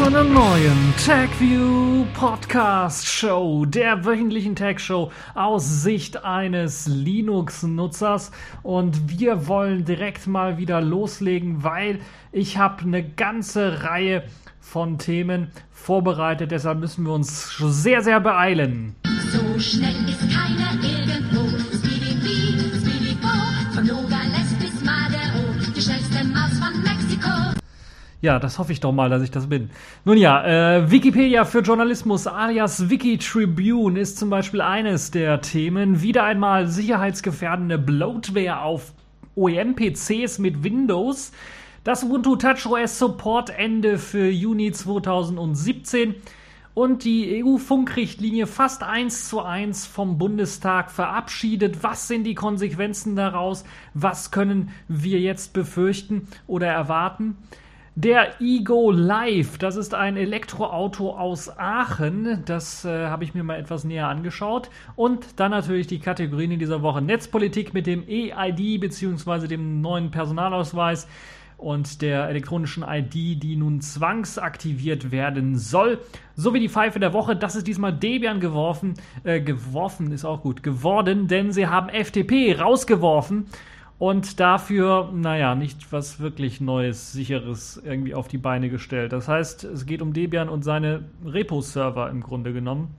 zu einer neuen TagView Podcast Show, der wöchentlichen Tag Show aus Sicht eines Linux-Nutzers. Und wir wollen direkt mal wieder loslegen, weil ich habe eine ganze Reihe von Themen vorbereitet. Deshalb müssen wir uns sehr, sehr beeilen. So schnell ist keiner irgendwo. Ja, das hoffe ich doch mal, dass ich das bin. Nun ja, äh, Wikipedia für Journalismus alias Wikitribune ist zum Beispiel eines der Themen. Wieder einmal sicherheitsgefährdende Bloatware auf OEM-PCs mit Windows. Das Ubuntu TouchOS Support Ende für Juni 2017 und die EU-Funkrichtlinie fast eins zu eins vom Bundestag verabschiedet. Was sind die Konsequenzen daraus? Was können wir jetzt befürchten oder erwarten? Der Ego Live, das ist ein Elektroauto aus Aachen. Das äh, habe ich mir mal etwas näher angeschaut. Und dann natürlich die Kategorien in dieser Woche Netzpolitik mit dem EID bzw. dem neuen Personalausweis und der elektronischen ID, die nun zwangsaktiviert werden soll. Sowie die Pfeife der Woche, das ist diesmal Debian geworfen, äh, geworfen ist auch gut, geworden, denn sie haben FTP rausgeworfen und dafür, naja, nicht was wirklich Neues, Sicheres irgendwie auf die Beine gestellt. Das heißt, es geht um Debian und seine Repo-Server im Grunde genommen.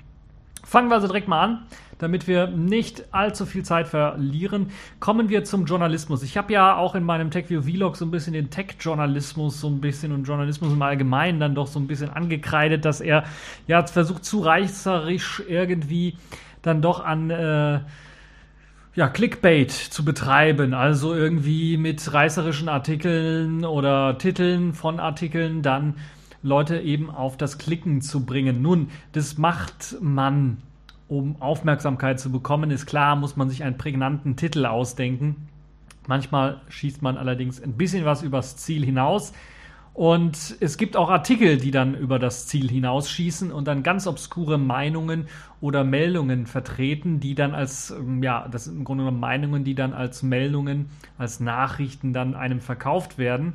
Fangen wir also direkt mal an, damit wir nicht allzu viel Zeit verlieren. Kommen wir zum Journalismus. Ich habe ja auch in meinem TechView Vlog so ein bisschen den Tech-Journalismus so ein bisschen und Journalismus im Allgemeinen dann doch so ein bisschen angekreidet, dass er ja versucht zu reißerisch irgendwie dann doch an äh, ja, Clickbait zu betreiben, also irgendwie mit reißerischen Artikeln oder Titeln von Artikeln dann Leute eben auf das Klicken zu bringen. Nun, das macht man, um Aufmerksamkeit zu bekommen. Ist klar, muss man sich einen prägnanten Titel ausdenken. Manchmal schießt man allerdings ein bisschen was übers Ziel hinaus. Und es gibt auch Artikel, die dann über das Ziel hinausschießen und dann ganz obskure Meinungen oder Meldungen vertreten, die dann als, ähm, ja, das sind im Grunde genommen Meinungen, die dann als Meldungen, als Nachrichten dann einem verkauft werden.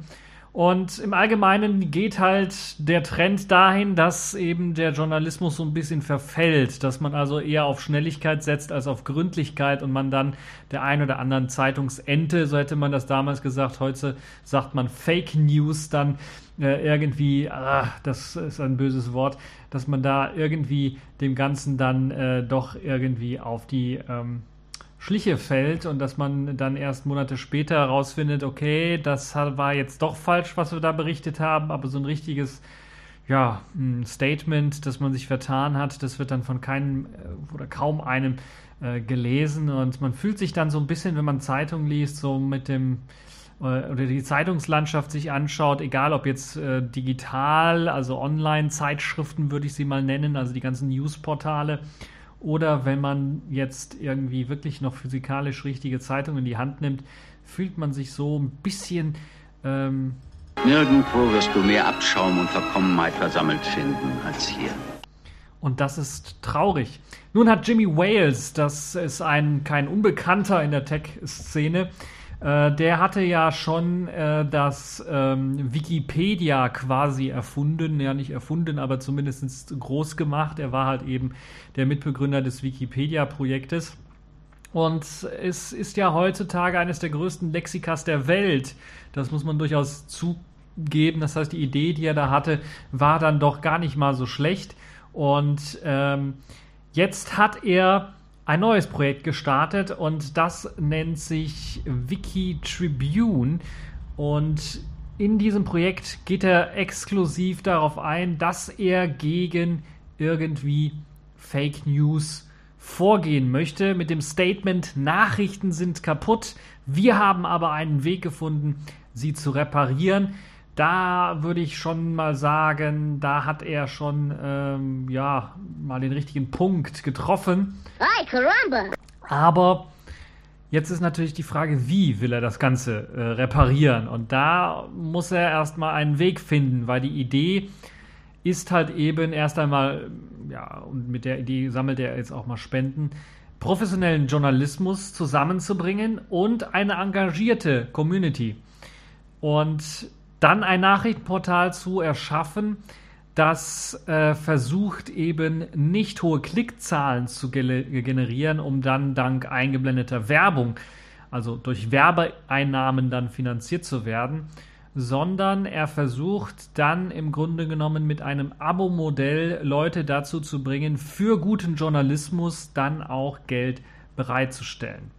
Und im Allgemeinen geht halt der Trend dahin, dass eben der Journalismus so ein bisschen verfällt, dass man also eher auf Schnelligkeit setzt als auf Gründlichkeit und man dann der ein oder anderen Zeitungsente, so hätte man das damals gesagt, heute sagt man Fake News dann äh, irgendwie, ah, das ist ein böses Wort, dass man da irgendwie dem Ganzen dann äh, doch irgendwie auf die ähm, Schliche fällt und dass man dann erst Monate später herausfindet, okay, das war jetzt doch falsch, was wir da berichtet haben, aber so ein richtiges ja, Statement, dass man sich vertan hat, das wird dann von keinem äh, oder kaum einem äh, gelesen. Und man fühlt sich dann so ein bisschen, wenn man Zeitung liest, so mit dem äh, oder die Zeitungslandschaft sich anschaut, egal ob jetzt äh, digital, also Online-Zeitschriften würde ich sie mal nennen, also die ganzen Newsportale oder wenn man jetzt irgendwie wirklich noch physikalisch richtige Zeitungen in die Hand nimmt, fühlt man sich so ein bisschen. Ähm Nirgendwo wirst du mehr Abschaum und Verkommenheit versammelt finden als hier. Und das ist traurig. Nun hat Jimmy Wales, das ist ein kein Unbekannter in der Tech-Szene, äh, der hatte ja schon äh, das ähm, Wikipedia quasi erfunden, ja nicht erfunden, aber zumindest groß gemacht. Er war halt eben der Mitbegründer des Wikipedia-Projektes. Und es ist ja heutzutage eines der größten Lexikas der Welt. Das muss man durchaus zugeben. Das heißt, die Idee, die er da hatte, war dann doch gar nicht mal so schlecht. Und ähm, jetzt hat er ein neues Projekt gestartet und das nennt sich Wiki Tribune. Und in diesem Projekt geht er exklusiv darauf ein, dass er gegen irgendwie Fake News vorgehen möchte mit dem Statement Nachrichten sind kaputt. Wir haben aber einen Weg gefunden, sie zu reparieren da würde ich schon mal sagen, da hat er schon ähm, ja mal den richtigen Punkt getroffen. Ay, caramba! Aber jetzt ist natürlich die Frage, wie will er das Ganze äh, reparieren? Und da muss er erstmal einen Weg finden, weil die Idee ist halt eben erst einmal, ja, und mit der Idee sammelt er jetzt auch mal Spenden, professionellen Journalismus zusammenzubringen und eine engagierte Community. Und dann ein Nachrichtenportal zu erschaffen, das äh, versucht eben nicht hohe Klickzahlen zu generieren, um dann dank eingeblendeter Werbung, also durch Werbeeinnahmen dann finanziert zu werden, sondern er versucht dann im Grunde genommen mit einem Abo-Modell Leute dazu zu bringen, für guten Journalismus dann auch Geld bereitzustellen.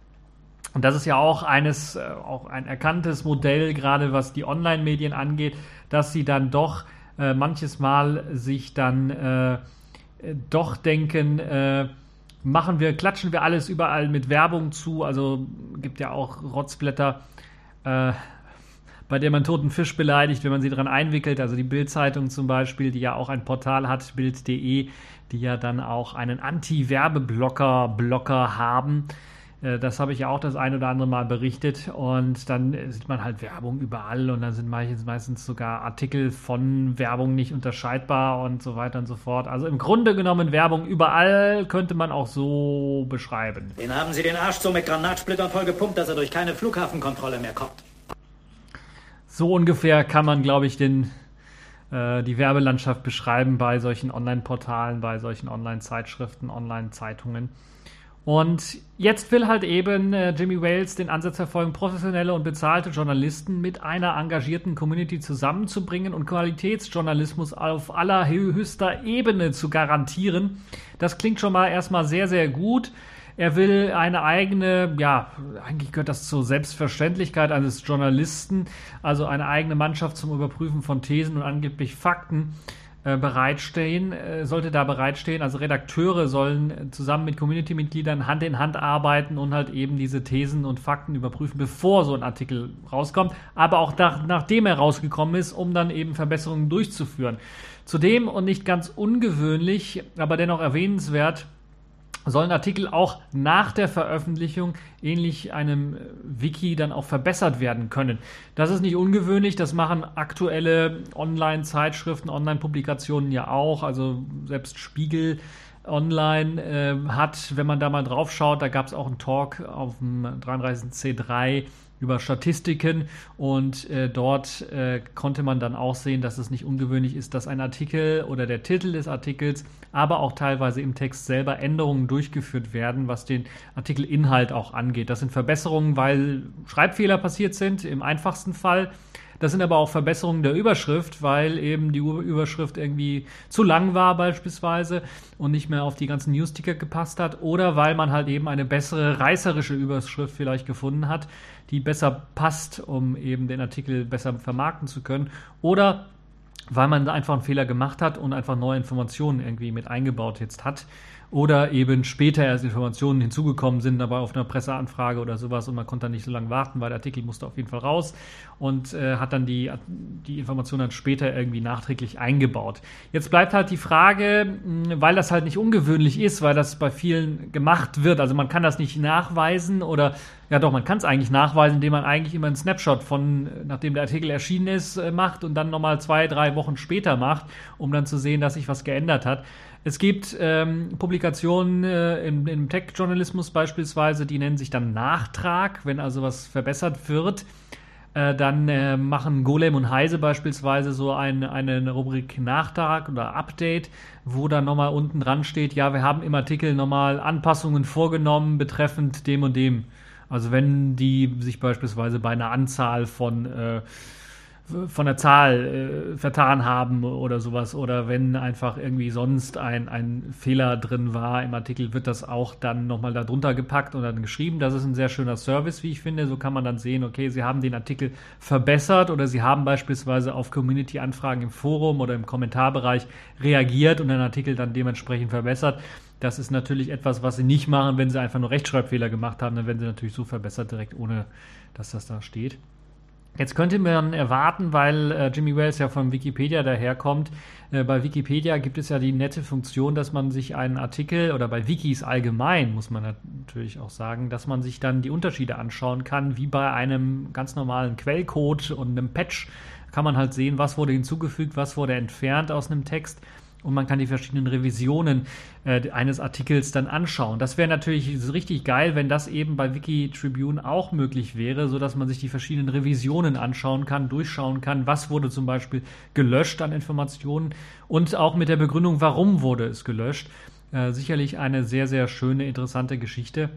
Und das ist ja auch eines, äh, auch ein erkanntes Modell, gerade was die Online-Medien angeht, dass sie dann doch äh, manches Mal sich dann äh, doch denken, äh, machen wir, klatschen wir alles überall mit Werbung zu. Also gibt ja auch Rotzblätter, äh, bei der man toten Fisch beleidigt, wenn man sie daran einwickelt. Also die Bild-Zeitung zum Beispiel, die ja auch ein Portal hat, bild.de, die ja dann auch einen Anti-Werbeblocker Blocker haben das habe ich ja auch das ein oder andere Mal berichtet und dann sieht man halt Werbung überall und dann sind meistens sogar Artikel von Werbung nicht unterscheidbar und so weiter und so fort. Also im Grunde genommen Werbung überall könnte man auch so beschreiben. Den haben Sie den Arsch so mit Granatsplittern voll gepumpt, dass er durch keine Flughafenkontrolle mehr kommt. So ungefähr kann man, glaube ich, den, äh, die Werbelandschaft beschreiben bei solchen Online-Portalen, bei solchen Online-Zeitschriften, Online-Zeitungen. Und jetzt will halt eben äh, Jimmy Wales den Ansatz verfolgen, professionelle und bezahlte Journalisten mit einer engagierten Community zusammenzubringen und Qualitätsjournalismus auf allerhöchster Ebene zu garantieren. Das klingt schon mal erstmal sehr, sehr gut. Er will eine eigene, ja, eigentlich gehört das zur Selbstverständlichkeit eines Journalisten, also eine eigene Mannschaft zum Überprüfen von Thesen und angeblich Fakten bereitstehen, äh, sollte da bereitstehen. Also Redakteure sollen zusammen mit Community-Mitgliedern Hand in Hand arbeiten und halt eben diese Thesen und Fakten überprüfen, bevor so ein Artikel rauskommt, aber auch nach, nachdem er rausgekommen ist, um dann eben Verbesserungen durchzuführen. Zudem und nicht ganz ungewöhnlich, aber dennoch erwähnenswert, sollen Artikel auch nach der Veröffentlichung ähnlich einem äh, Wiki dann auch verbessert werden können. Das ist nicht ungewöhnlich, das machen aktuelle Online-Zeitschriften, Online-Publikationen ja auch, also selbst Spiegel Online äh, hat, wenn man da mal drauf schaut, da gab es auch einen Talk auf dem 33C3 über Statistiken und äh, dort äh, konnte man dann auch sehen, dass es nicht ungewöhnlich ist, dass ein Artikel oder der Titel des Artikels, aber auch teilweise im Text selber Änderungen durchgeführt werden, was den Artikelinhalt auch angeht. Das sind Verbesserungen, weil Schreibfehler passiert sind, im einfachsten Fall. Das sind aber auch Verbesserungen der Überschrift, weil eben die Überschrift irgendwie zu lang war beispielsweise und nicht mehr auf die ganzen Newsticker gepasst hat oder weil man halt eben eine bessere reißerische Überschrift vielleicht gefunden hat, die besser passt, um eben den Artikel besser vermarkten zu können oder weil man einfach einen Fehler gemacht hat und einfach neue Informationen irgendwie mit eingebaut jetzt hat oder eben später erst Informationen hinzugekommen sind, aber auf einer Presseanfrage oder sowas und man konnte dann nicht so lange warten, weil der Artikel musste auf jeden Fall raus und äh, hat dann die, die Informationen dann später irgendwie nachträglich eingebaut. Jetzt bleibt halt die Frage, weil das halt nicht ungewöhnlich ist, weil das bei vielen gemacht wird, also man kann das nicht nachweisen oder ja doch, man kann es eigentlich nachweisen, indem man eigentlich immer einen Snapshot von, nachdem der Artikel erschienen ist, äh, macht und dann nochmal zwei, drei Wochen später macht, um dann zu sehen, dass sich was geändert hat. Es gibt ähm, Publikationen äh, im, im Tech-Journalismus beispielsweise, die nennen sich dann Nachtrag, wenn also was verbessert wird. Äh, dann äh, machen Golem und Heise beispielsweise so ein, eine Rubrik Nachtrag oder Update, wo dann nochmal unten dran steht, ja, wir haben im Artikel nochmal Anpassungen vorgenommen betreffend dem und dem. Also wenn die sich beispielsweise bei einer Anzahl von äh, von der Zahl äh, vertan haben oder sowas oder wenn einfach irgendwie sonst ein, ein Fehler drin war im Artikel, wird das auch dann nochmal darunter gepackt und dann geschrieben. Das ist ein sehr schöner Service, wie ich finde. So kann man dann sehen, okay, Sie haben den Artikel verbessert oder Sie haben beispielsweise auf Community-Anfragen im Forum oder im Kommentarbereich reagiert und den Artikel dann dementsprechend verbessert. Das ist natürlich etwas, was Sie nicht machen, wenn Sie einfach nur Rechtschreibfehler gemacht haben. Dann werden Sie natürlich so verbessert, direkt ohne dass das da steht. Jetzt könnte man erwarten, weil äh, Jimmy Wells ja von Wikipedia daherkommt, äh, bei Wikipedia gibt es ja die nette Funktion, dass man sich einen Artikel oder bei Wikis allgemein, muss man natürlich auch sagen, dass man sich dann die Unterschiede anschauen kann, wie bei einem ganz normalen Quellcode und einem Patch kann man halt sehen, was wurde hinzugefügt, was wurde entfernt aus einem Text und man kann die verschiedenen Revisionen äh, eines Artikels dann anschauen. Das wäre natürlich richtig geil, wenn das eben bei Wiki Tribune auch möglich wäre, sodass man sich die verschiedenen Revisionen anschauen kann, durchschauen kann, was wurde zum Beispiel gelöscht an Informationen und auch mit der Begründung, warum wurde es gelöscht. Äh, sicherlich eine sehr, sehr schöne, interessante Geschichte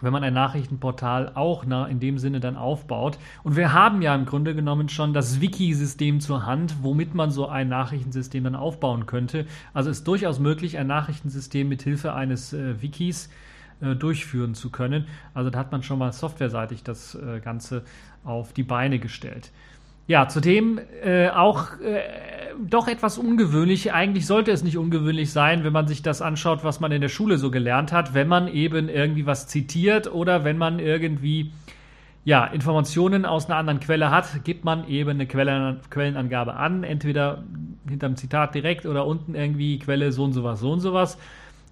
wenn man ein Nachrichtenportal auch in dem Sinne dann aufbaut. Und wir haben ja im Grunde genommen schon das Wiki-System zur Hand, womit man so ein Nachrichtensystem dann aufbauen könnte. Also ist durchaus möglich, ein Nachrichtensystem mit Hilfe eines äh, Wikis äh, durchführen zu können. Also da hat man schon mal softwareseitig das äh, Ganze auf die Beine gestellt. Ja, zudem äh, auch äh, doch etwas ungewöhnlich. Eigentlich sollte es nicht ungewöhnlich sein, wenn man sich das anschaut, was man in der Schule so gelernt hat, wenn man eben irgendwie was zitiert oder wenn man irgendwie ja, Informationen aus einer anderen Quelle hat, gibt man eben eine Quelle, Quellenangabe an, entweder hinterm Zitat direkt oder unten irgendwie Quelle so und sowas, so und sowas.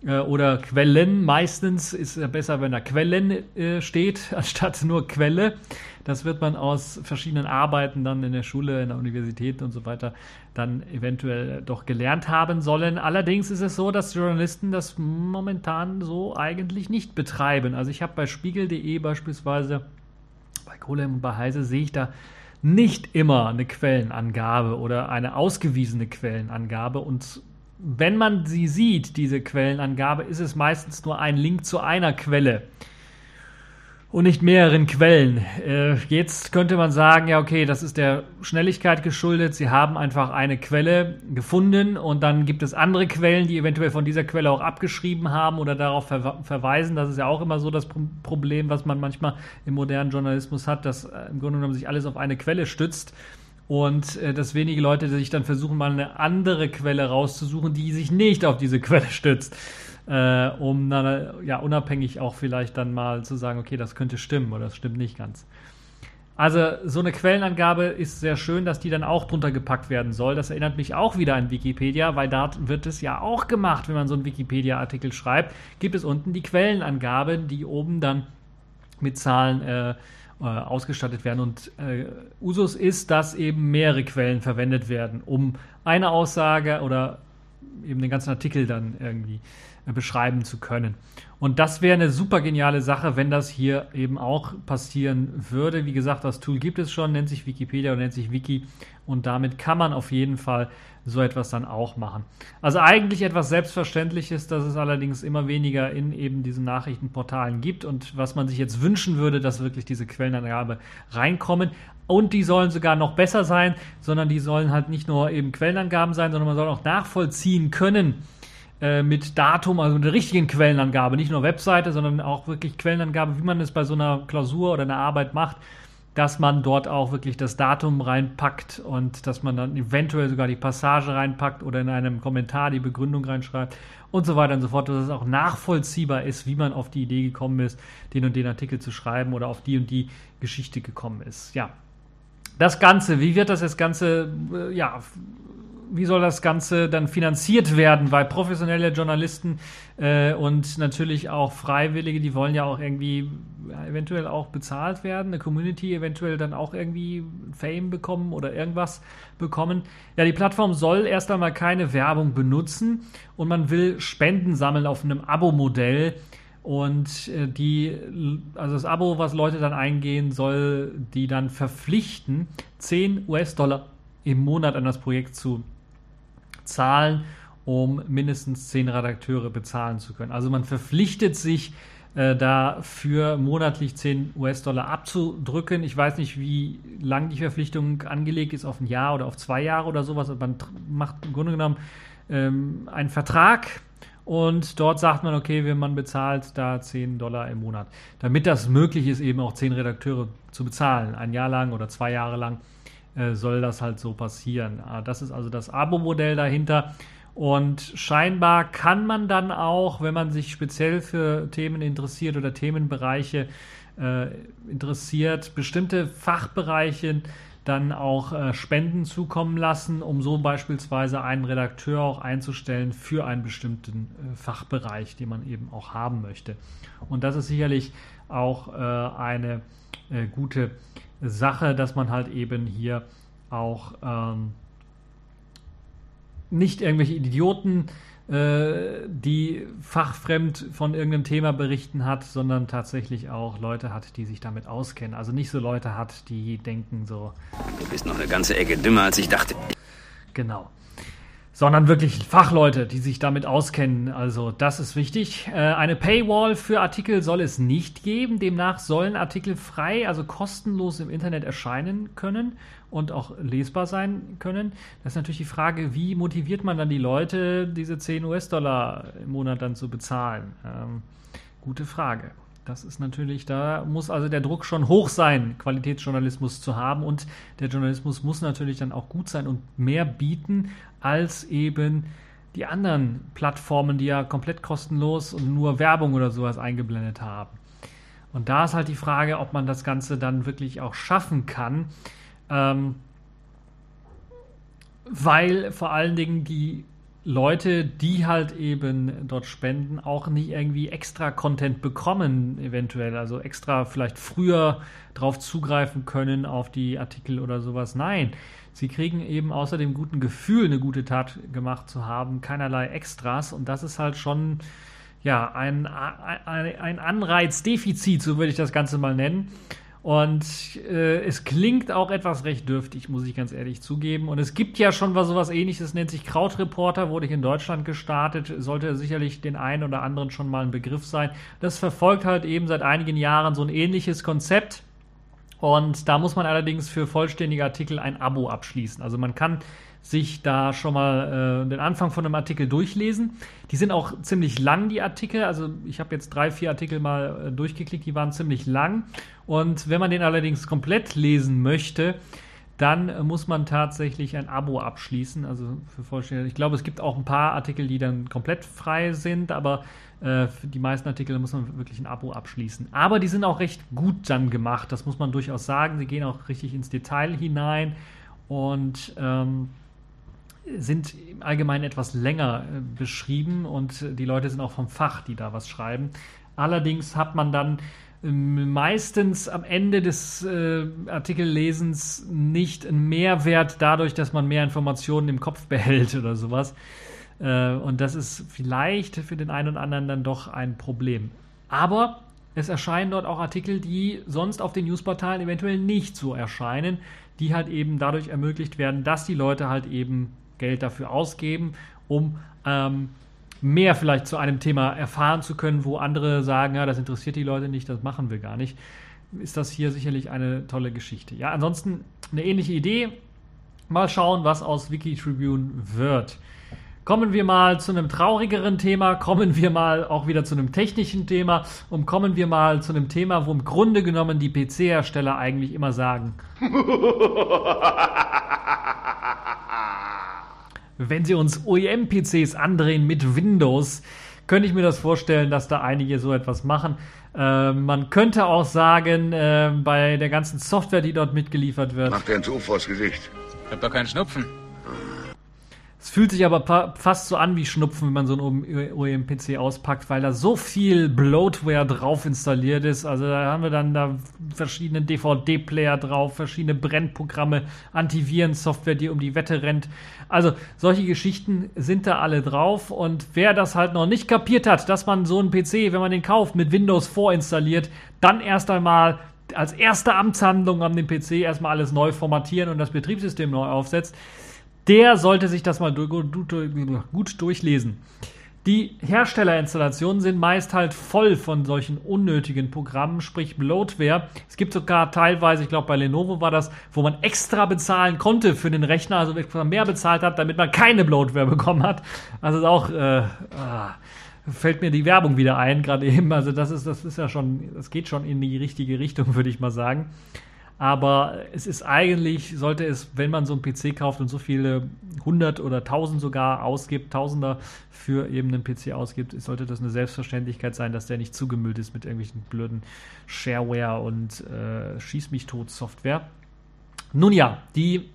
Äh, oder Quellen. Meistens ist es besser, wenn da Quellen äh, steht, anstatt nur Quelle. Das wird man aus verschiedenen Arbeiten dann in der Schule, in der Universität und so weiter dann eventuell doch gelernt haben sollen. Allerdings ist es so, dass Journalisten das momentan so eigentlich nicht betreiben. Also ich habe bei spiegel.de beispielsweise, bei Golem und bei Heise sehe ich da nicht immer eine Quellenangabe oder eine ausgewiesene Quellenangabe und wenn man sie sieht, diese Quellenangabe, ist es meistens nur ein Link zu einer Quelle und nicht mehreren Quellen. Äh, jetzt könnte man sagen, ja, okay, das ist der Schnelligkeit geschuldet. Sie haben einfach eine Quelle gefunden und dann gibt es andere Quellen, die eventuell von dieser Quelle auch abgeschrieben haben oder darauf ver verweisen. Das ist ja auch immer so das Pro Problem, was man manchmal im modernen Journalismus hat, dass äh, im Grunde genommen sich alles auf eine Quelle stützt und äh, dass wenige Leute sich dann versuchen, mal eine andere Quelle rauszusuchen, die sich nicht auf diese Quelle stützt, äh, um dann ja unabhängig auch vielleicht dann mal zu sagen, okay, das könnte stimmen oder das stimmt nicht ganz. Also so eine Quellenangabe ist sehr schön, dass die dann auch drunter gepackt werden soll. Das erinnert mich auch wieder an Wikipedia, weil da wird es ja auch gemacht, wenn man so einen Wikipedia-Artikel schreibt, gibt es unten die Quellenangabe, die oben dann mit Zahlen äh, äh, ausgestattet werden. Und äh, Usus ist, dass eben mehrere Quellen verwendet werden, um eine Aussage oder eben den ganzen Artikel dann irgendwie äh, beschreiben zu können. Und das wäre eine super geniale Sache, wenn das hier eben auch passieren würde. Wie gesagt, das Tool gibt es schon, nennt sich Wikipedia und nennt sich Wiki. Und damit kann man auf jeden Fall so etwas dann auch machen. Also eigentlich etwas Selbstverständliches, dass es allerdings immer weniger in eben diesen Nachrichtenportalen gibt und was man sich jetzt wünschen würde, dass wirklich diese Quellenangabe reinkommen. Und die sollen sogar noch besser sein, sondern die sollen halt nicht nur eben Quellenangaben sein, sondern man soll auch nachvollziehen können, äh, mit Datum, also mit der richtigen Quellenangabe, nicht nur Webseite, sondern auch wirklich Quellenangabe, wie man es bei so einer Klausur oder einer Arbeit macht, dass man dort auch wirklich das Datum reinpackt und dass man dann eventuell sogar die Passage reinpackt oder in einem Kommentar die Begründung reinschreibt und so weiter und so fort, dass es auch nachvollziehbar ist, wie man auf die Idee gekommen ist, den und den Artikel zu schreiben oder auf die und die Geschichte gekommen ist. Ja. Das Ganze, wie wird das das Ganze, äh, ja, wie soll das Ganze dann finanziert werden? Weil professionelle Journalisten äh, und natürlich auch Freiwillige, die wollen ja auch irgendwie ja, eventuell auch bezahlt werden, eine Community eventuell dann auch irgendwie Fame bekommen oder irgendwas bekommen. Ja, die Plattform soll erst einmal keine Werbung benutzen und man will Spenden sammeln auf einem Abo-Modell. Und äh, die, also das Abo, was Leute dann eingehen, soll die dann verpflichten, 10 US-Dollar im Monat an das Projekt zu zahlen, um mindestens zehn Redakteure bezahlen zu können. Also man verpflichtet sich äh, dafür monatlich 10 US-Dollar abzudrücken. Ich weiß nicht, wie lang die Verpflichtung angelegt ist, auf ein Jahr oder auf zwei Jahre oder sowas. Man macht im Grunde genommen ähm, einen Vertrag und dort sagt man, okay, wenn man bezahlt da 10 Dollar im Monat. Damit das möglich ist, eben auch 10 Redakteure zu bezahlen, ein Jahr lang oder zwei Jahre lang soll das halt so passieren. Ah, das ist also das Abo-Modell dahinter. Und scheinbar kann man dann auch, wenn man sich speziell für Themen interessiert oder Themenbereiche äh, interessiert, bestimmte Fachbereiche dann auch äh, Spenden zukommen lassen, um so beispielsweise einen Redakteur auch einzustellen für einen bestimmten äh, Fachbereich, den man eben auch haben möchte. Und das ist sicherlich auch äh, eine äh, gute Sache, dass man halt eben hier auch ähm, nicht irgendwelche Idioten, äh, die fachfremd von irgendeinem Thema berichten hat, sondern tatsächlich auch Leute hat, die sich damit auskennen. Also nicht so Leute hat, die denken so, Du bist noch eine ganze Ecke dümmer, als ich dachte. Genau. Sondern wirklich Fachleute, die sich damit auskennen. Also das ist wichtig. Äh, eine Paywall für Artikel soll es nicht geben. Demnach sollen Artikel frei, also kostenlos im Internet erscheinen können und auch lesbar sein können. Das ist natürlich die Frage, wie motiviert man dann die Leute, diese 10 US-Dollar im Monat dann zu bezahlen? Ähm, gute Frage. Das ist natürlich, da muss also der Druck schon hoch sein, Qualitätsjournalismus zu haben und der Journalismus muss natürlich dann auch gut sein und mehr bieten als eben die anderen Plattformen, die ja komplett kostenlos und nur Werbung oder sowas eingeblendet haben. Und da ist halt die Frage, ob man das Ganze dann wirklich auch schaffen kann, ähm, weil vor allen Dingen die Leute, die halt eben dort spenden, auch nicht irgendwie extra Content bekommen, eventuell. Also extra vielleicht früher drauf zugreifen können auf die Artikel oder sowas. Nein, sie kriegen eben außer dem guten Gefühl, eine gute Tat gemacht zu haben, keinerlei Extras. Und das ist halt schon ja ein, ein, Anreizdefizit, so würde ich das Ganze mal nennen. Und äh, es klingt auch etwas recht dürftig, muss ich ganz ehrlich zugeben. Und es gibt ja schon was sowas ähnliches, nennt sich Krautreporter, wurde ich in Deutschland gestartet, sollte sicherlich den einen oder anderen schon mal ein Begriff sein. Das verfolgt halt eben seit einigen Jahren so ein ähnliches Konzept. Und da muss man allerdings für vollständige Artikel ein Abo abschließen. Also man kann sich da schon mal äh, den Anfang von einem Artikel durchlesen. Die sind auch ziemlich lang, die Artikel. Also ich habe jetzt drei, vier Artikel mal äh, durchgeklickt, die waren ziemlich lang. Und wenn man den allerdings komplett lesen möchte, dann äh, muss man tatsächlich ein Abo abschließen. Also für vollständig. Ich glaube, es gibt auch ein paar Artikel, die dann komplett frei sind, aber äh, für die meisten Artikel muss man wirklich ein Abo abschließen. Aber die sind auch recht gut dann gemacht, das muss man durchaus sagen. Sie gehen auch richtig ins Detail hinein und ähm, sind im Allgemeinen etwas länger äh, beschrieben und die Leute sind auch vom Fach, die da was schreiben. Allerdings hat man dann meistens am Ende des äh, Artikellesens nicht einen Mehrwert dadurch, dass man mehr Informationen im Kopf behält oder sowas. Äh, und das ist vielleicht für den einen oder anderen dann doch ein Problem. Aber es erscheinen dort auch Artikel, die sonst auf den Newsportalen eventuell nicht so erscheinen, die halt eben dadurch ermöglicht werden, dass die Leute halt eben Geld dafür ausgeben, um ähm, mehr vielleicht zu einem Thema erfahren zu können, wo andere sagen, ja, das interessiert die Leute nicht, das machen wir gar nicht, ist das hier sicherlich eine tolle Geschichte. Ja, ansonsten eine ähnliche Idee. Mal schauen, was aus Wikitribune wird. Kommen wir mal zu einem traurigeren Thema, kommen wir mal auch wieder zu einem technischen Thema und kommen wir mal zu einem Thema, wo im Grunde genommen die PC-Hersteller eigentlich immer sagen, wenn sie uns OEM-PCs andrehen mit Windows, könnte ich mir das vorstellen, dass da einige so etwas machen. Äh, man könnte auch sagen, äh, bei der ganzen Software, die dort mitgeliefert wird, Macht er ein Tuch vors Gesicht. Ich hab doch keinen Schnupfen. Es fühlt sich aber fast so an wie Schnupfen, wenn man so einen OEM-PC auspackt, weil da so viel Bloatware drauf installiert ist. Also da haben wir dann da verschiedene DVD-Player drauf, verschiedene Brennprogramme, Antivirensoftware, die um die Wette rennt. Also solche Geschichten sind da alle drauf und wer das halt noch nicht kapiert hat, dass man so einen PC, wenn man den kauft, mit Windows vorinstalliert, dann erst einmal als erste Amtshandlung an dem PC erstmal alles neu formatieren und das Betriebssystem neu aufsetzt, der sollte sich das mal gut durchlesen. Die Herstellerinstallationen sind meist halt voll von solchen unnötigen Programmen, sprich Bloatware. Es gibt sogar teilweise, ich glaube bei Lenovo war das, wo man extra bezahlen konnte für den Rechner, also mehr bezahlt hat, damit man keine Bloatware bekommen hat. Also auch äh, ah, fällt mir die Werbung wieder ein, gerade eben. Also das ist, das ist ja schon, das geht schon in die richtige Richtung, würde ich mal sagen. Aber es ist eigentlich, sollte es, wenn man so einen PC kauft und so viele hundert oder tausend sogar ausgibt, Tausender für eben einen PC ausgibt, sollte das eine Selbstverständlichkeit sein, dass der nicht zugemüllt ist mit irgendwelchen blöden Shareware und äh, Schieß mich tot Software. Nun ja, die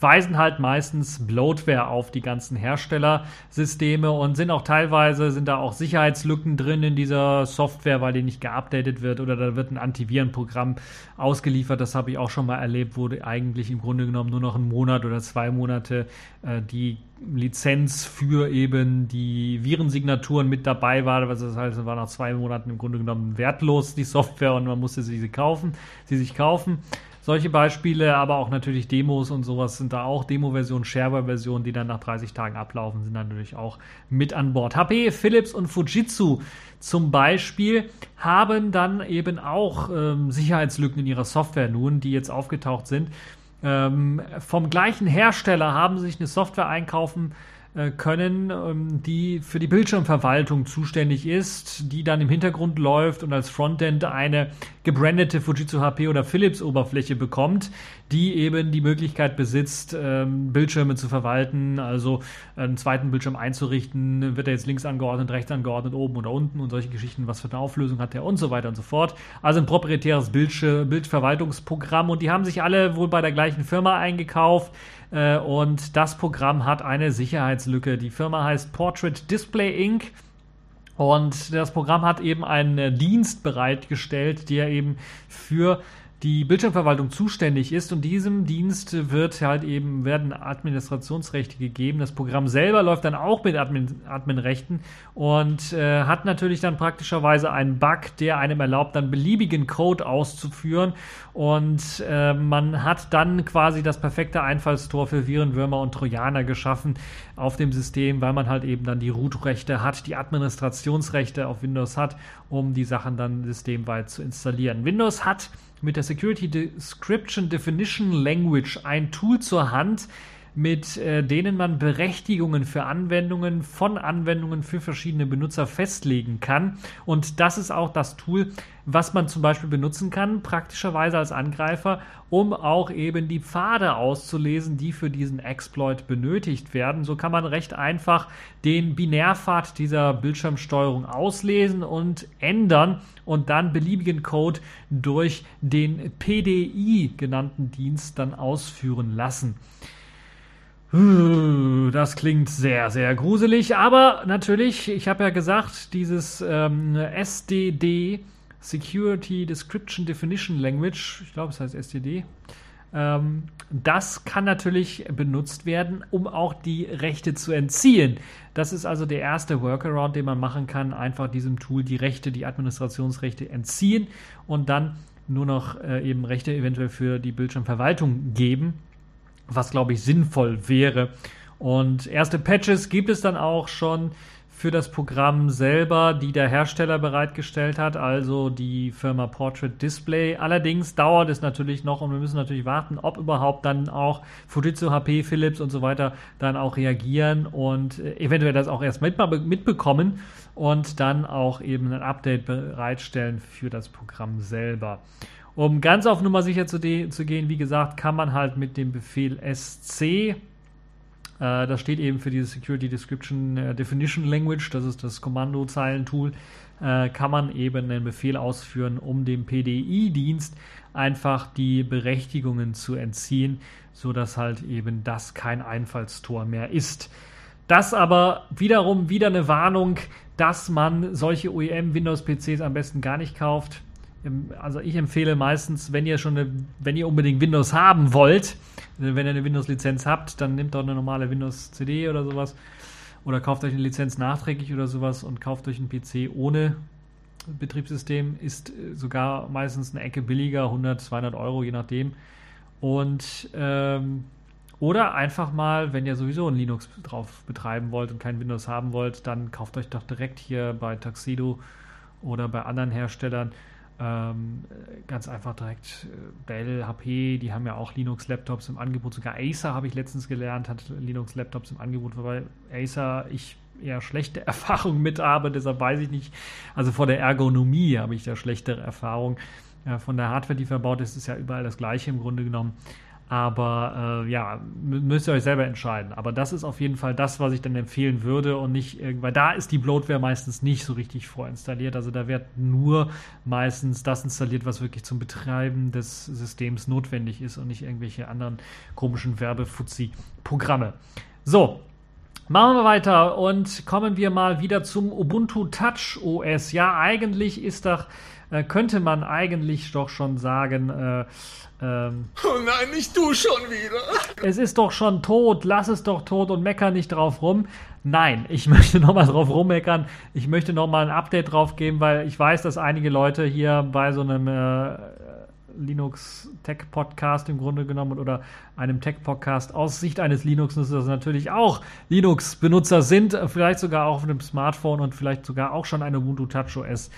weisen halt meistens Bloatware auf die ganzen Herstellersysteme und sind auch teilweise, sind da auch Sicherheitslücken drin in dieser Software, weil die nicht geupdatet wird oder da wird ein Antivirenprogramm ausgeliefert. Das habe ich auch schon mal erlebt, wo eigentlich im Grunde genommen nur noch einen Monat oder zwei Monate äh, die Lizenz für eben die Virensignaturen mit dabei war. Also das heißt, es war nach zwei Monaten im Grunde genommen wertlos, die Software, und man musste sie kaufen, sie sich kaufen. Solche Beispiele, aber auch natürlich Demos und sowas sind da auch. Demo-Versionen, Shareware-Versionen, die dann nach 30 Tagen ablaufen, sind natürlich auch mit an Bord. HP, Philips und Fujitsu zum Beispiel haben dann eben auch ähm, Sicherheitslücken in ihrer Software nun, die jetzt aufgetaucht sind. Ähm, vom gleichen Hersteller haben sie sich eine Software einkaufen können, ähm, die für die Bildschirmverwaltung zuständig ist, die dann im Hintergrund läuft und als Frontend eine gebrandete Fujitsu HP oder Philips Oberfläche bekommt, die eben die Möglichkeit besitzt, ähm, Bildschirme zu verwalten, also einen zweiten Bildschirm einzurichten, wird er jetzt links angeordnet, rechts angeordnet, oben oder unten und solche Geschichten, was für eine Auflösung hat er und so weiter und so fort. Also ein proprietäres Bildverwaltungsprogramm und die haben sich alle wohl bei der gleichen Firma eingekauft äh, und das Programm hat eine Sicherheitslücke. Die Firma heißt Portrait Display Inc. Und das Programm hat eben einen Dienst bereitgestellt, der eben für die Bildschirmverwaltung zuständig ist und diesem Dienst wird halt eben werden Administrationsrechte gegeben. Das Programm selber läuft dann auch mit Admin, Adminrechten und äh, hat natürlich dann praktischerweise einen Bug, der einem erlaubt, dann beliebigen Code auszuführen und äh, man hat dann quasi das perfekte Einfallstor für Virenwürmer und Trojaner geschaffen auf dem System, weil man halt eben dann die Root-Rechte hat, die Administrationsrechte auf Windows hat, um die Sachen dann systemweit zu installieren. Windows hat mit der Security Description Definition Language ein Tool zur Hand, mit äh, denen man Berechtigungen für Anwendungen von Anwendungen für verschiedene Benutzer festlegen kann. Und das ist auch das Tool, was man zum Beispiel benutzen kann, praktischerweise als Angreifer, um auch eben die Pfade auszulesen, die für diesen Exploit benötigt werden. So kann man recht einfach den Binärpfad dieser Bildschirmsteuerung auslesen und ändern und dann beliebigen Code durch den PDI genannten Dienst dann ausführen lassen. Das klingt sehr, sehr gruselig, aber natürlich, ich habe ja gesagt, dieses ähm, SDD, Security Description Definition Language, ich glaube, es heißt SDD, ähm, das kann natürlich benutzt werden, um auch die Rechte zu entziehen. Das ist also der erste Workaround, den man machen kann, einfach diesem Tool die Rechte, die Administrationsrechte entziehen und dann nur noch äh, eben Rechte eventuell für die Bildschirmverwaltung geben was glaube ich sinnvoll wäre. Und erste Patches gibt es dann auch schon für das Programm selber, die der Hersteller bereitgestellt hat, also die Firma Portrait Display. Allerdings dauert es natürlich noch und wir müssen natürlich warten, ob überhaupt dann auch Fujitsu, HP, Philips und so weiter dann auch reagieren und äh, eventuell das auch erst mitbekommen und dann auch eben ein Update bereitstellen für das Programm selber. Um ganz auf Nummer sicher zu, zu gehen, wie gesagt, kann man halt mit dem Befehl SC, äh, das steht eben für diese Security Description äh, Definition Language, das ist das Kommandozeilentool, äh, kann man eben einen Befehl ausführen, um dem PDI-Dienst einfach die Berechtigungen zu entziehen, sodass halt eben das kein Einfallstor mehr ist. Das aber wiederum wieder eine Warnung, dass man solche OEM-Windows-PCs am besten gar nicht kauft also ich empfehle meistens, wenn ihr schon eine, wenn ihr unbedingt Windows haben wollt, äh, wenn ihr eine Windows-Lizenz habt, dann nehmt doch eine normale Windows-CD oder sowas oder kauft euch eine Lizenz nachträglich oder sowas und kauft euch einen PC ohne Betriebssystem. Ist äh, sogar meistens eine Ecke billiger, 100, 200 Euro, je nachdem. Und ähm, oder einfach mal, wenn ihr sowieso ein Linux drauf betreiben wollt und kein Windows haben wollt, dann kauft euch doch direkt hier bei Tuxedo oder bei anderen Herstellern ähm, ganz einfach direkt äh, Dell, HP, die haben ja auch Linux-Laptops im Angebot. Sogar Acer habe ich letztens gelernt, hat Linux-Laptops im Angebot, wobei Acer ich eher schlechte Erfahrungen mit habe, deshalb weiß ich nicht. Also vor der Ergonomie habe ich da schlechtere Erfahrungen. Äh, von der Hardware, die verbaut ist, ist ja überall das gleiche im Grunde genommen. Aber äh, ja, mü- müsst ihr euch selber entscheiden. Aber das ist auf jeden Fall das, was ich dann empfehlen würde und nicht irgendwann. Da ist die Bloatware meistens nicht so richtig vorinstalliert. Also da wird nur meistens das installiert, was wirklich zum Betreiben des Systems notwendig ist und nicht irgendwelche anderen komischen Werbefuzzi-Programme. So, Machen wir weiter und kommen wir mal wieder zum Ubuntu Touch OS. Ja, eigentlich ist doch, äh, könnte man eigentlich doch schon sagen, äh, ähm, Oh nein, nicht du schon wieder. es ist doch schon tot, lass es doch tot und mecker nicht drauf rum. Nein, ich möchte nochmal drauf rummeckern. Ich möchte nochmal ein Update drauf geben, weil ich weiß, dass einige Leute hier bei so einem äh, Linux Tech Podcast im Grunde genommen oder einem Tech Podcast aus Sicht eines Linux-Nutzers natürlich auch Linux-Benutzer sind, äh, vielleicht sogar auch auf einem Smartphone und vielleicht sogar auch schon ein Ubuntu TouchOS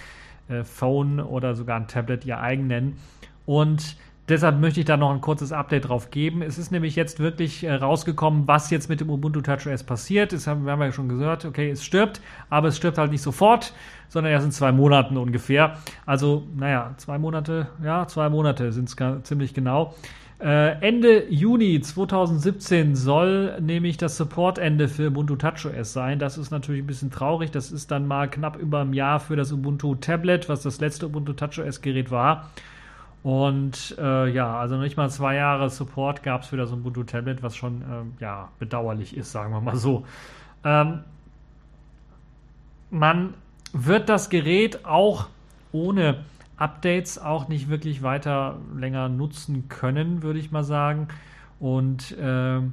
äh, Phone oder sogar ein Tablet ihr eigen nennen. Und deshalb möchte ich da noch ein kurzes Update drauf geben. Es ist nämlich jetzt wirklich äh, rausgekommen, was jetzt mit dem Ubuntu TouchOS passiert. Das haben, wir haben ja schon gehört, okay, es stirbt, aber es stirbt halt nicht sofort, sondern erst in zwei Monaten ungefähr. Also, naja, zwei Monate, ja, zwei Monate sind es ziemlich genau. Äh, Ende Juni 2017 soll nämlich das Support-Ende für Ubuntu TouchOS sein. Das ist natürlich ein bisschen traurig. Das ist dann mal knapp über ein Jahr für das Ubuntu Tablet, was das letzte Ubuntu TouchOS-Gerät war. Und äh, ja, also nicht mal zwei Jahre Support gab es für das Ubuntu Tablet, was schon ähm, ja, bedauerlich ist, sagen wir mal so. Ähm, man wird das Gerät auch ohne Updates auch nicht wirklich weiter länger nutzen können, würde ich mal sagen. Und ähm,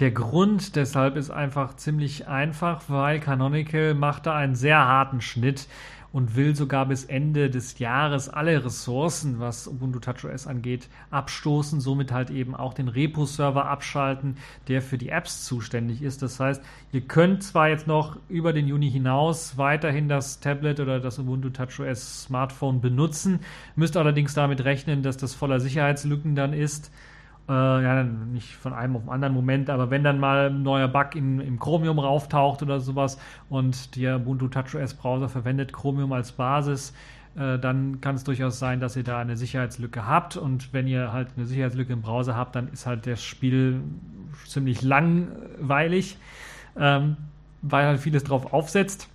der Grund deshalb ist einfach ziemlich einfach, weil Canonical macht da einen sehr harten Schnitt und will sogar bis Ende des Jahres alle Ressourcen, was Ubuntu TouchOS angeht, abstoßen, somit halt eben auch den Repo-Server abschalten, der für die Apps zuständig ist. Das heißt, ihr könnt zwar jetzt noch über den Juni hinaus weiterhin das Tablet oder das Ubuntu TouchOS Smartphone benutzen, müsst allerdings damit rechnen, dass das voller Sicherheitslücken dann ist. Äh, ja, nicht von einem auf den anderen Moment, aber wenn dann mal ein neuer Bug in, im Chromium rauftaucht oder sowas und der Ubuntu TouchOS Browser verwendet Chromium als Basis, äh, dann kann es durchaus sein, dass ihr da eine Sicherheitslücke habt und wenn ihr halt eine Sicherheitslücke im Browser habt, dann ist halt das Spiel ziemlich langweilig, ähm, weil halt vieles drauf aufsetzt.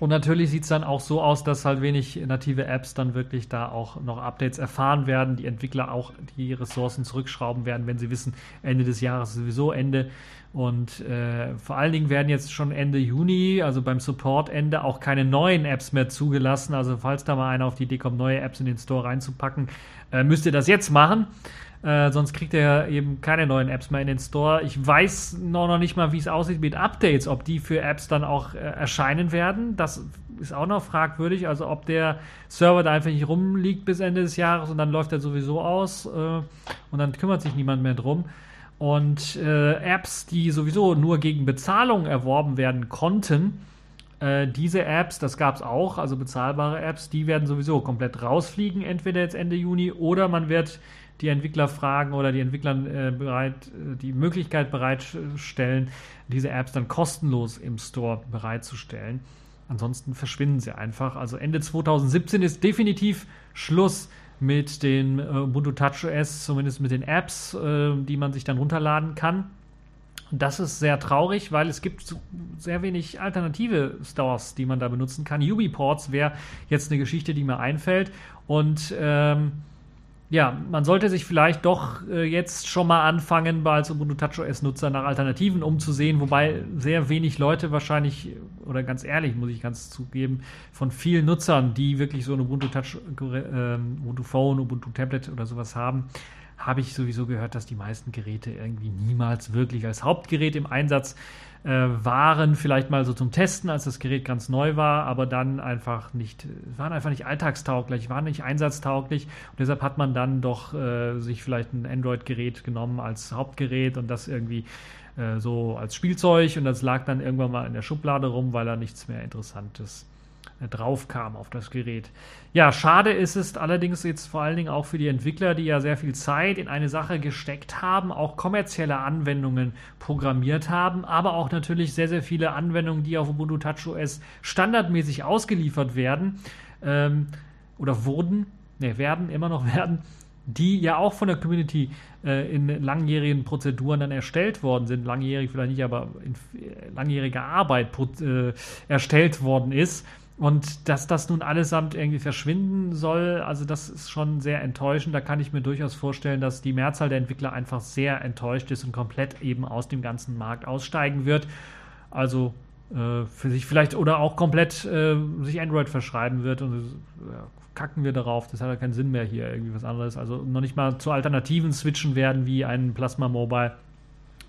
Und natürlich sieht es dann auch so aus, dass halt wenig native Apps dann wirklich da auch noch Updates erfahren werden, die Entwickler auch die Ressourcen zurückschrauben werden, wenn sie wissen, Ende des Jahres sowieso Ende. Und äh, vor allen Dingen werden jetzt schon Ende Juni, also beim Support-Ende, auch keine neuen Apps mehr zugelassen. Also falls da mal einer auf die Idee kommt, neue Apps in den Store reinzupacken, äh, müsst ihr das jetzt machen. Äh, sonst kriegt er eben keine neuen Apps mehr in den Store. Ich weiß noch, noch nicht mal, wie es aussieht mit Updates, ob die für Apps dann auch äh, erscheinen werden. Das ist auch noch fragwürdig. Also ob der Server da einfach nicht rumliegt bis Ende des Jahres und dann läuft er sowieso aus äh, und dann kümmert sich niemand mehr drum. Und äh, Apps, die sowieso nur gegen Bezahlung erworben werden konnten, äh, diese Apps, das gab es auch, also bezahlbare Apps, die werden sowieso komplett rausfliegen, entweder jetzt Ende Juni oder man wird die Entwickler fragen oder die Entwickler äh, bereit, äh, die Möglichkeit bereitstellen, diese Apps dann kostenlos im Store bereitzustellen. Ansonsten verschwinden sie einfach. Also Ende 2017 ist definitiv Schluss mit den äh, Ubuntu TouchOS, zumindest mit den Apps, äh, die man sich dann runterladen kann. Das ist sehr traurig, weil es gibt sehr wenig alternative Stores, die man da benutzen kann. UbiPorts wäre jetzt eine Geschichte, die mir einfällt. Und ähm, ja, man sollte sich vielleicht doch äh, jetzt schon mal anfangen, als Ubuntu TouchOS-Nutzer nach Alternativen umzusehen, wobei sehr wenig Leute wahrscheinlich, oder ganz ehrlich, muss ich ganz zugeben, von vielen Nutzern, die wirklich so ein Ubuntu Touch, äh, Ubuntu Phone, Ubuntu Tablet oder sowas haben, habe ich sowieso gehört, dass die meisten Geräte irgendwie niemals wirklich als Hauptgerät im Einsatz äh, waren. Vielleicht mal so zum Testen, als das Gerät ganz neu war, aber dann einfach nicht, waren einfach nicht alltagstauglich, waren nicht einsatztauglich. Und deshalb hat man dann doch äh, sich vielleicht ein Android-Gerät genommen als Hauptgerät und das irgendwie äh, so als Spielzeug und das lag dann irgendwann mal in der Schublade rum, weil da nichts mehr Interessantes äh, drauf kam auf das Gerät. Ja, schade ist es allerdings jetzt vor allen Dingen auch für die Entwickler, die ja sehr viel Zeit in eine Sache gesteckt haben, auch kommerzielle Anwendungen programmiert haben, aber auch natürlich sehr, sehr viele Anwendungen, die auf Ubuntu TouchOS standardmäßig ausgeliefert werden ähm, oder wurden, ne, werden, immer noch werden, die ja auch von der Community äh, in langjährigen Prozeduren dann erstellt worden sind, langjährig vielleicht nicht, aber in äh, langjähriger Arbeit äh, erstellt worden ist. Und dass das nun allesamt irgendwie verschwinden soll, also das ist schon sehr enttäuschend. Da kann ich mir durchaus vorstellen, dass die Mehrzahl der Entwickler einfach sehr enttäuscht ist und komplett eben aus dem ganzen Markt aussteigen wird. Also äh, für sich vielleicht oder auch komplett äh, sich Android verschreiben wird und äh, kacken wir darauf. Das hat ja keinen Sinn mehr hier irgendwie was anderes. Also noch nicht mal zu Alternativen switchen werden wie ein Plasma Mobile,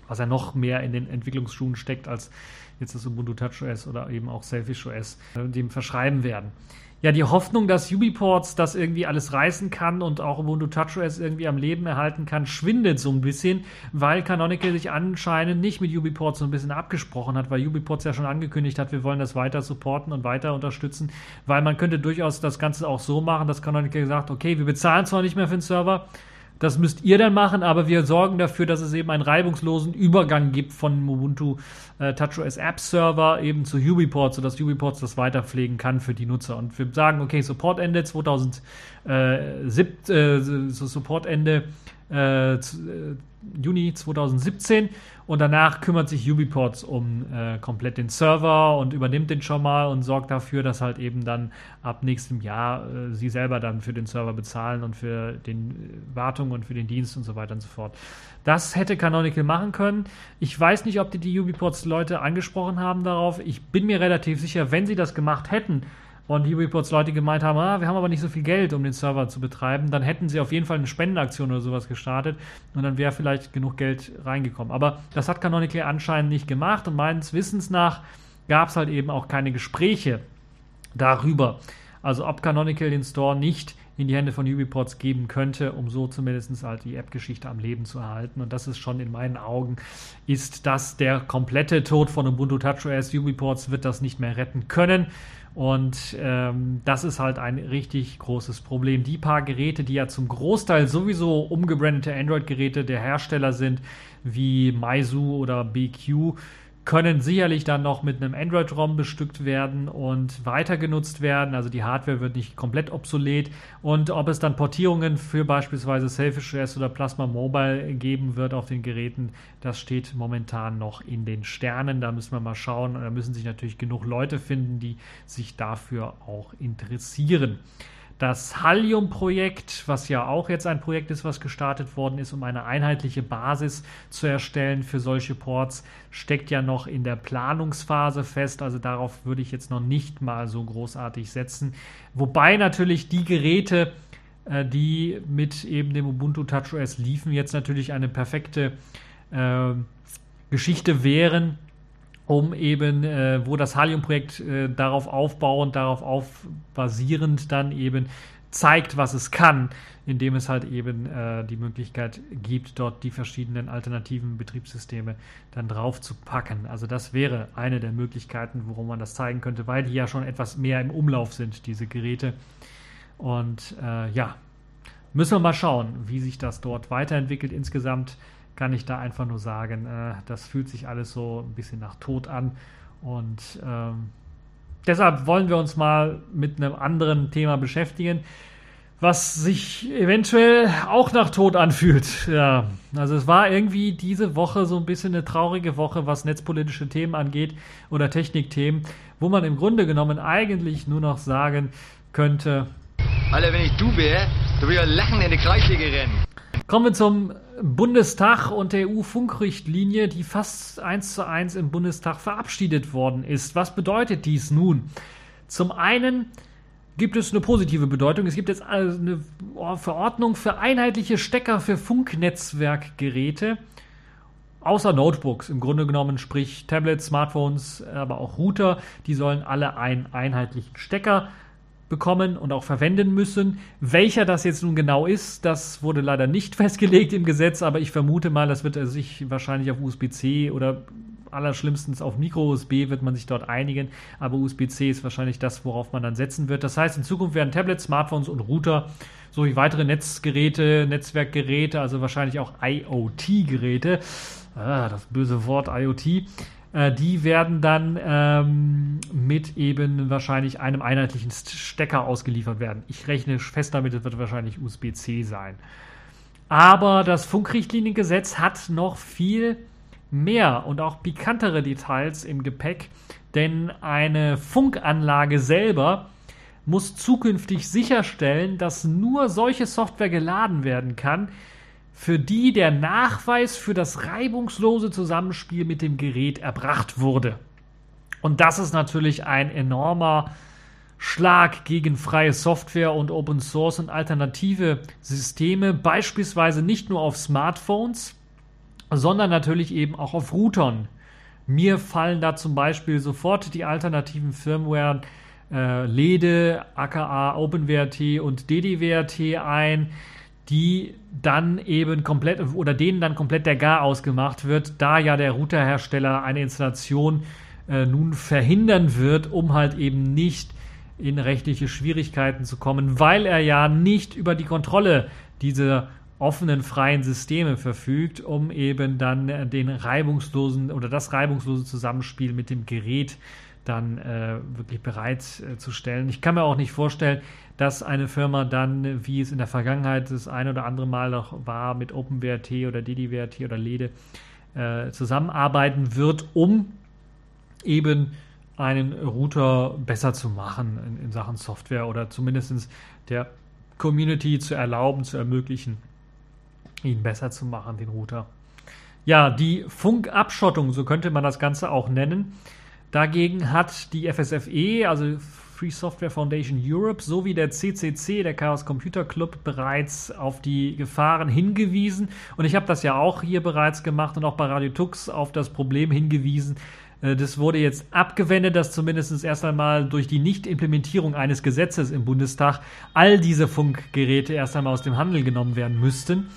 was ja noch mehr in den Entwicklungsschuhen steckt als jetzt das Ubuntu TouchOS oder eben auch Selfish OS, äh, dem verschreiben werden. Ja, die Hoffnung, dass Ubiports das irgendwie alles reißen kann und auch Ubuntu TouchOS irgendwie am Leben erhalten kann, schwindet so ein bisschen, weil Canonical sich anscheinend nicht mit Ubiports so ein bisschen abgesprochen hat, weil Ubiports ja schon angekündigt hat, wir wollen das weiter supporten und weiter unterstützen, weil man könnte durchaus das Ganze auch so machen, dass Canonical sagt, okay, wir bezahlen zwar nicht mehr für den Server, das müsst ihr dann machen, aber wir sorgen dafür, dass es eben einen reibungslosen Übergang gibt von Ubuntu äh, TouchOS App Server eben zu UbiPorts, sodass UbiPorts das weiterpflegen kann für die Nutzer. Und wir sagen, okay, Supportende 2007, äh, so Supportende äh, äh, Juni 2017 und danach kümmert sich Ubiports um äh, komplett den Server und übernimmt den schon mal und sorgt dafür, dass halt eben dann ab nächstem Jahr äh, sie selber dann für den Server bezahlen und für den äh, Wartung und für den Dienst und so weiter und so fort. Das hätte Canonical machen können. Ich weiß nicht, ob die, die Ubiports Leute angesprochen haben darauf. Ich bin mir relativ sicher, wenn sie das gemacht hätten, und die Reports Leute gemeint haben, ah, wir haben aber nicht so viel Geld, um den Server zu betreiben, dann hätten sie auf jeden Fall eine Spendenaktion oder sowas gestartet und dann wäre vielleicht genug Geld reingekommen. Aber das hat Canonical anscheinend nicht gemacht und meines Wissens nach gab es halt eben auch keine Gespräche darüber. Also ob Canonical den Store nicht in die Hände von Ubiports geben könnte, um so zumindest halt die App-Geschichte am Leben zu erhalten. Und das ist schon in meinen Augen, ist das der komplette Tod von Ubuntu TouchOS. Ubiports wird das nicht mehr retten können. Und ähm, das ist halt ein richtig großes Problem. Die paar Geräte, die ja zum Großteil sowieso umgebrandete Android-Geräte der Hersteller sind, wie Meizu oder BQ, können sicherlich dann noch mit einem Android-ROM bestückt werden und weiter genutzt werden. Also die Hardware wird nicht komplett obsolet. Und ob es dann Portierungen für beispielsweise Selfish OS oder Plasma Mobile geben wird auf den Geräten, das steht momentan noch in den Sternen. Da müssen wir mal schauen. Da müssen sich natürlich genug Leute finden, die sich dafür auch interessieren. Das Halium-Projekt, was ja auch jetzt ein Projekt ist, was gestartet worden ist, um eine einheitliche Basis zu erstellen für solche Ports, steckt ja noch in der Planungsphase fest. Also darauf würde ich jetzt noch nicht mal so großartig setzen. Wobei natürlich die Geräte, äh, die mit eben dem Ubuntu TouchOS liefen, jetzt natürlich eine perfekte äh, Geschichte wären, um eben, äh, wo das Halium-Projekt äh, darauf aufbauend, darauf auf basierend dann eben zeigt, was es kann, indem es halt eben äh, die Möglichkeit gibt, dort die verschiedenen alternativen Betriebssysteme dann drauf zu packen. Also das wäre eine der Möglichkeiten, worum man das zeigen könnte, weil die ja schon etwas mehr im Umlauf sind, diese Geräte. Und äh, ja, müssen wir mal schauen, wie sich das dort weiterentwickelt insgesamt kann ich da einfach nur sagen, äh, das fühlt sich alles so ein bisschen nach Tod an. Und ähm, deshalb wollen wir uns mal mit einem anderen Thema beschäftigen, was sich eventuell auch nach Tod anfühlt. Ja, also es war irgendwie diese Woche so ein bisschen eine traurige Woche, was netzpolitische Themen angeht oder Technikthemen, wo man im Grunde genommen eigentlich nur noch sagen könnte. Alter, wenn ich du wäre, du würdest lachen in die Kreissäge rennen. Kommen wir zum Bundestag und der EU-Funkrichtlinie, die fast eins zu eins im Bundestag verabschiedet worden ist. Was bedeutet dies nun? Zum einen gibt es eine positive Bedeutung. Es gibt jetzt eine Verordnung für einheitliche Stecker für Funknetzwerkgeräte. Außer Notebooks im Grunde genommen, sprich Tablets, Smartphones, aber auch Router, die sollen alle einen einheitlichen Stecker bekommen und auch verwenden müssen. Welcher das jetzt nun genau ist, das wurde leider nicht festgelegt im Gesetz, aber ich vermute mal, das wird sich wahrscheinlich auf USB-C oder allerschlimmstens auf Micro-USB wird man sich dort einigen, aber USB-C ist wahrscheinlich das, worauf man dann setzen wird. Das heißt, in Zukunft werden Tablets, Smartphones und Router sowie weitere Netzgeräte, Netzwerkgeräte, also wahrscheinlich auch IoT-Geräte, ah, das böse Wort IoT, Äh, die werden dann ähm, mit eben wahrscheinlich einem einheitlichen Stecker ausgeliefert werden. Ich rechne fest damit, es wird wahrscheinlich USB-C sein. Aber das Funkrichtliniengesetz hat noch viel mehr und auch pikantere Details im Gepäck, denn eine Funkanlage selber muss zukünftig sicherstellen, dass nur solche Software geladen werden kann, für die der Nachweis für das reibungslose Zusammenspiel mit dem Gerät erbracht wurde. Und das ist natürlich ein enormer Schlag gegen freie Software und Open Source und alternative Systeme, beispielsweise nicht nur auf Smartphones, sondern natürlich eben auch auf Routern. Mir fallen da zum Beispiel sofort die alternativen Firmware äh, LEDE, aka OpenWRT und DDWRT ein, die dann eben komplett oder denen dann komplett der Gar ausgemacht wird, da ja der Routerhersteller eine Installation äh, nun verhindern wird, um halt eben nicht in rechtliche Schwierigkeiten zu kommen, weil er ja nicht über die Kontrolle dieser offenen freien Systeme verfügt, um eben dann den reibungslosen oder das reibungslose Zusammenspiel mit dem Gerät dann äh, wirklich bereitzustellen. Äh, ich kann mir auch nicht vorstellen, dass eine Firma dann, wie es in der Vergangenheit das ein oder andere Mal noch war, mit OpenWrt oder DDWrt oder LEDE äh, zusammenarbeiten wird, um eben einen Router besser zu machen in, in Sachen Software oder zumindest der Community zu erlauben, zu ermöglichen, ihn besser zu machen, den Router. Ja, die Funkabschottung, so könnte man das Ganze auch nennen. Dagegen hat die FSFE, also Free Software Foundation Europe, sowie der CCC, der Chaos Computer Club, bereits auf die Gefahren hingewiesen. Und ich habe das ja auch hier bereits gemacht und auch bei Radio Tux auf das Problem hingewiesen. Äh, das wurde jetzt abgewendet, dass zumindest erst einmal durch die Nichtimplementierung eines Gesetzes im Bundestag all diese Funkgeräte erst einmal aus dem Handel genommen werden müssten.